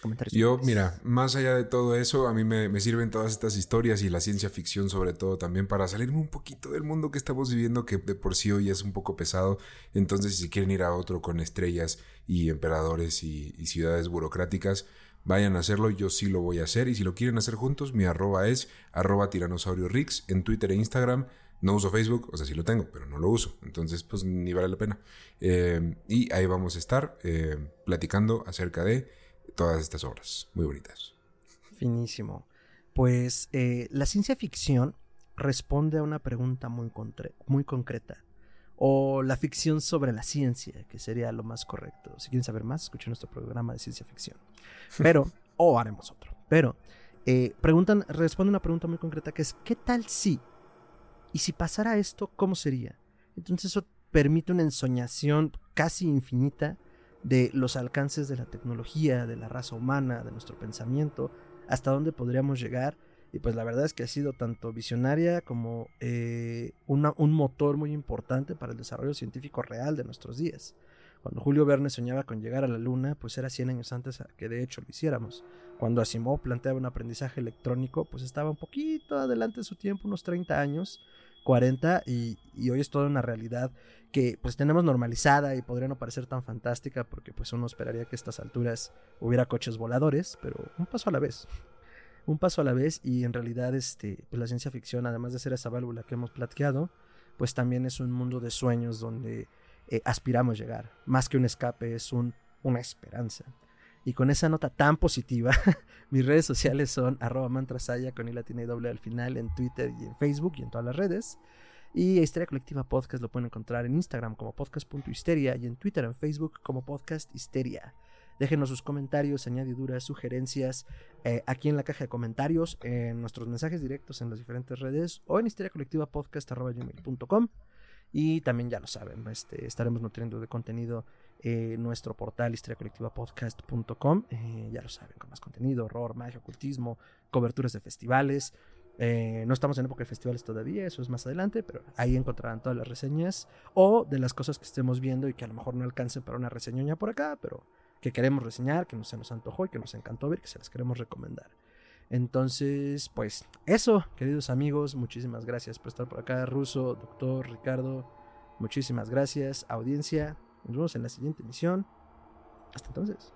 Comentarios Yo, mira, más allá de todo eso, a mí me, sirven todas estas historias y la ciencia ficción sobre todo también para salirme un poquito del mundo que estamos viviendo, que de por sí hoy es un poco pesado. Entonces, si quieren ir a otro con estrellas y emperadores y ciudades burocráticas, Vayan a hacerlo, yo sí lo voy a hacer. Y si lo quieren hacer juntos, mi arroba es arroba tiranosaurio en Twitter e Instagram. No uso Facebook, o sea, sí lo tengo, pero no lo uso. Entonces, pues ni vale la pena. Eh, y ahí vamos a estar eh, platicando acerca de todas estas obras muy bonitas. Finísimo. Pues eh, la ciencia ficción responde a una pregunta muy, muy concreta. O la ficción sobre la ciencia, que sería lo más correcto. Si quieren saber más, escuchen nuestro programa de ciencia ficción. Pero, *laughs* o haremos otro. Pero, preguntan, responde una pregunta muy concreta que es, ¿qué tal si y si pasara esto, ¿cómo sería? Entonces eso permite una ensoñación casi infinita de los alcances de la tecnología, de la raza humana, de nuestro pensamiento, hasta dónde podríamos llegar. Y pues la verdad es que ha sido tanto visionaria como eh, un motor muy importante para el desarrollo científico real de nuestros días. Cuando Julio Verne soñaba con llegar a la Luna, pues era 100 años antes que de hecho lo hiciéramos. Cuando Asimov planteaba un aprendizaje electrónico, pues estaba un poquito adelante de su tiempo, unos 30 años, 40, y, hoy es toda una realidad que pues tenemos normalizada y podría no parecer tan fantástica porque pues uno esperaría que a estas alturas hubiera coches voladores, pero un paso a la vez. Un paso a la vez y en realidad este, pues la ciencia ficción, además de ser esa válvula que hemos platicado, pues también es un mundo de sueños donde eh, aspiramos llegar. Más que un escape, es un, una esperanza. Y con esa nota tan positiva, *laughs* mis redes sociales son arroba mantrasaya con i latina y doble al final en Twitter y en Facebook y en todas las redes. Y Histeria Colectiva Podcast lo pueden encontrar en Instagram como podcast.histeria y en Twitter en Facebook como podcast histeria. Déjenos sus comentarios, añadiduras, sugerencias eh, aquí en la caja de comentarios, en nuestros mensajes directos en las diferentes redes o en histeriacolectivapodcast.com. Y también ya lo saben, este, estaremos nutriendo de contenido eh, nuestro portal historiacolectivapodcast.com. Eh, ya lo saben, con más contenido, horror, magia, ocultismo, coberturas de festivales. Eh, no estamos en época de festivales todavía, eso es más adelante, pero ahí encontrarán todas las reseñas o de las cosas que estemos viendo y que a lo mejor no alcancen para una reseñoña por acá, pero que queremos reseñar, que nos, se nos antojó y que nos encantó ver, que se las queremos recomendar. Entonces, pues eso, queridos amigos, muchísimas gracias por estar por acá. Ruso, doctor, Ricardo, muchísimas gracias. Audiencia, nos vemos en la siguiente emisión. Hasta entonces.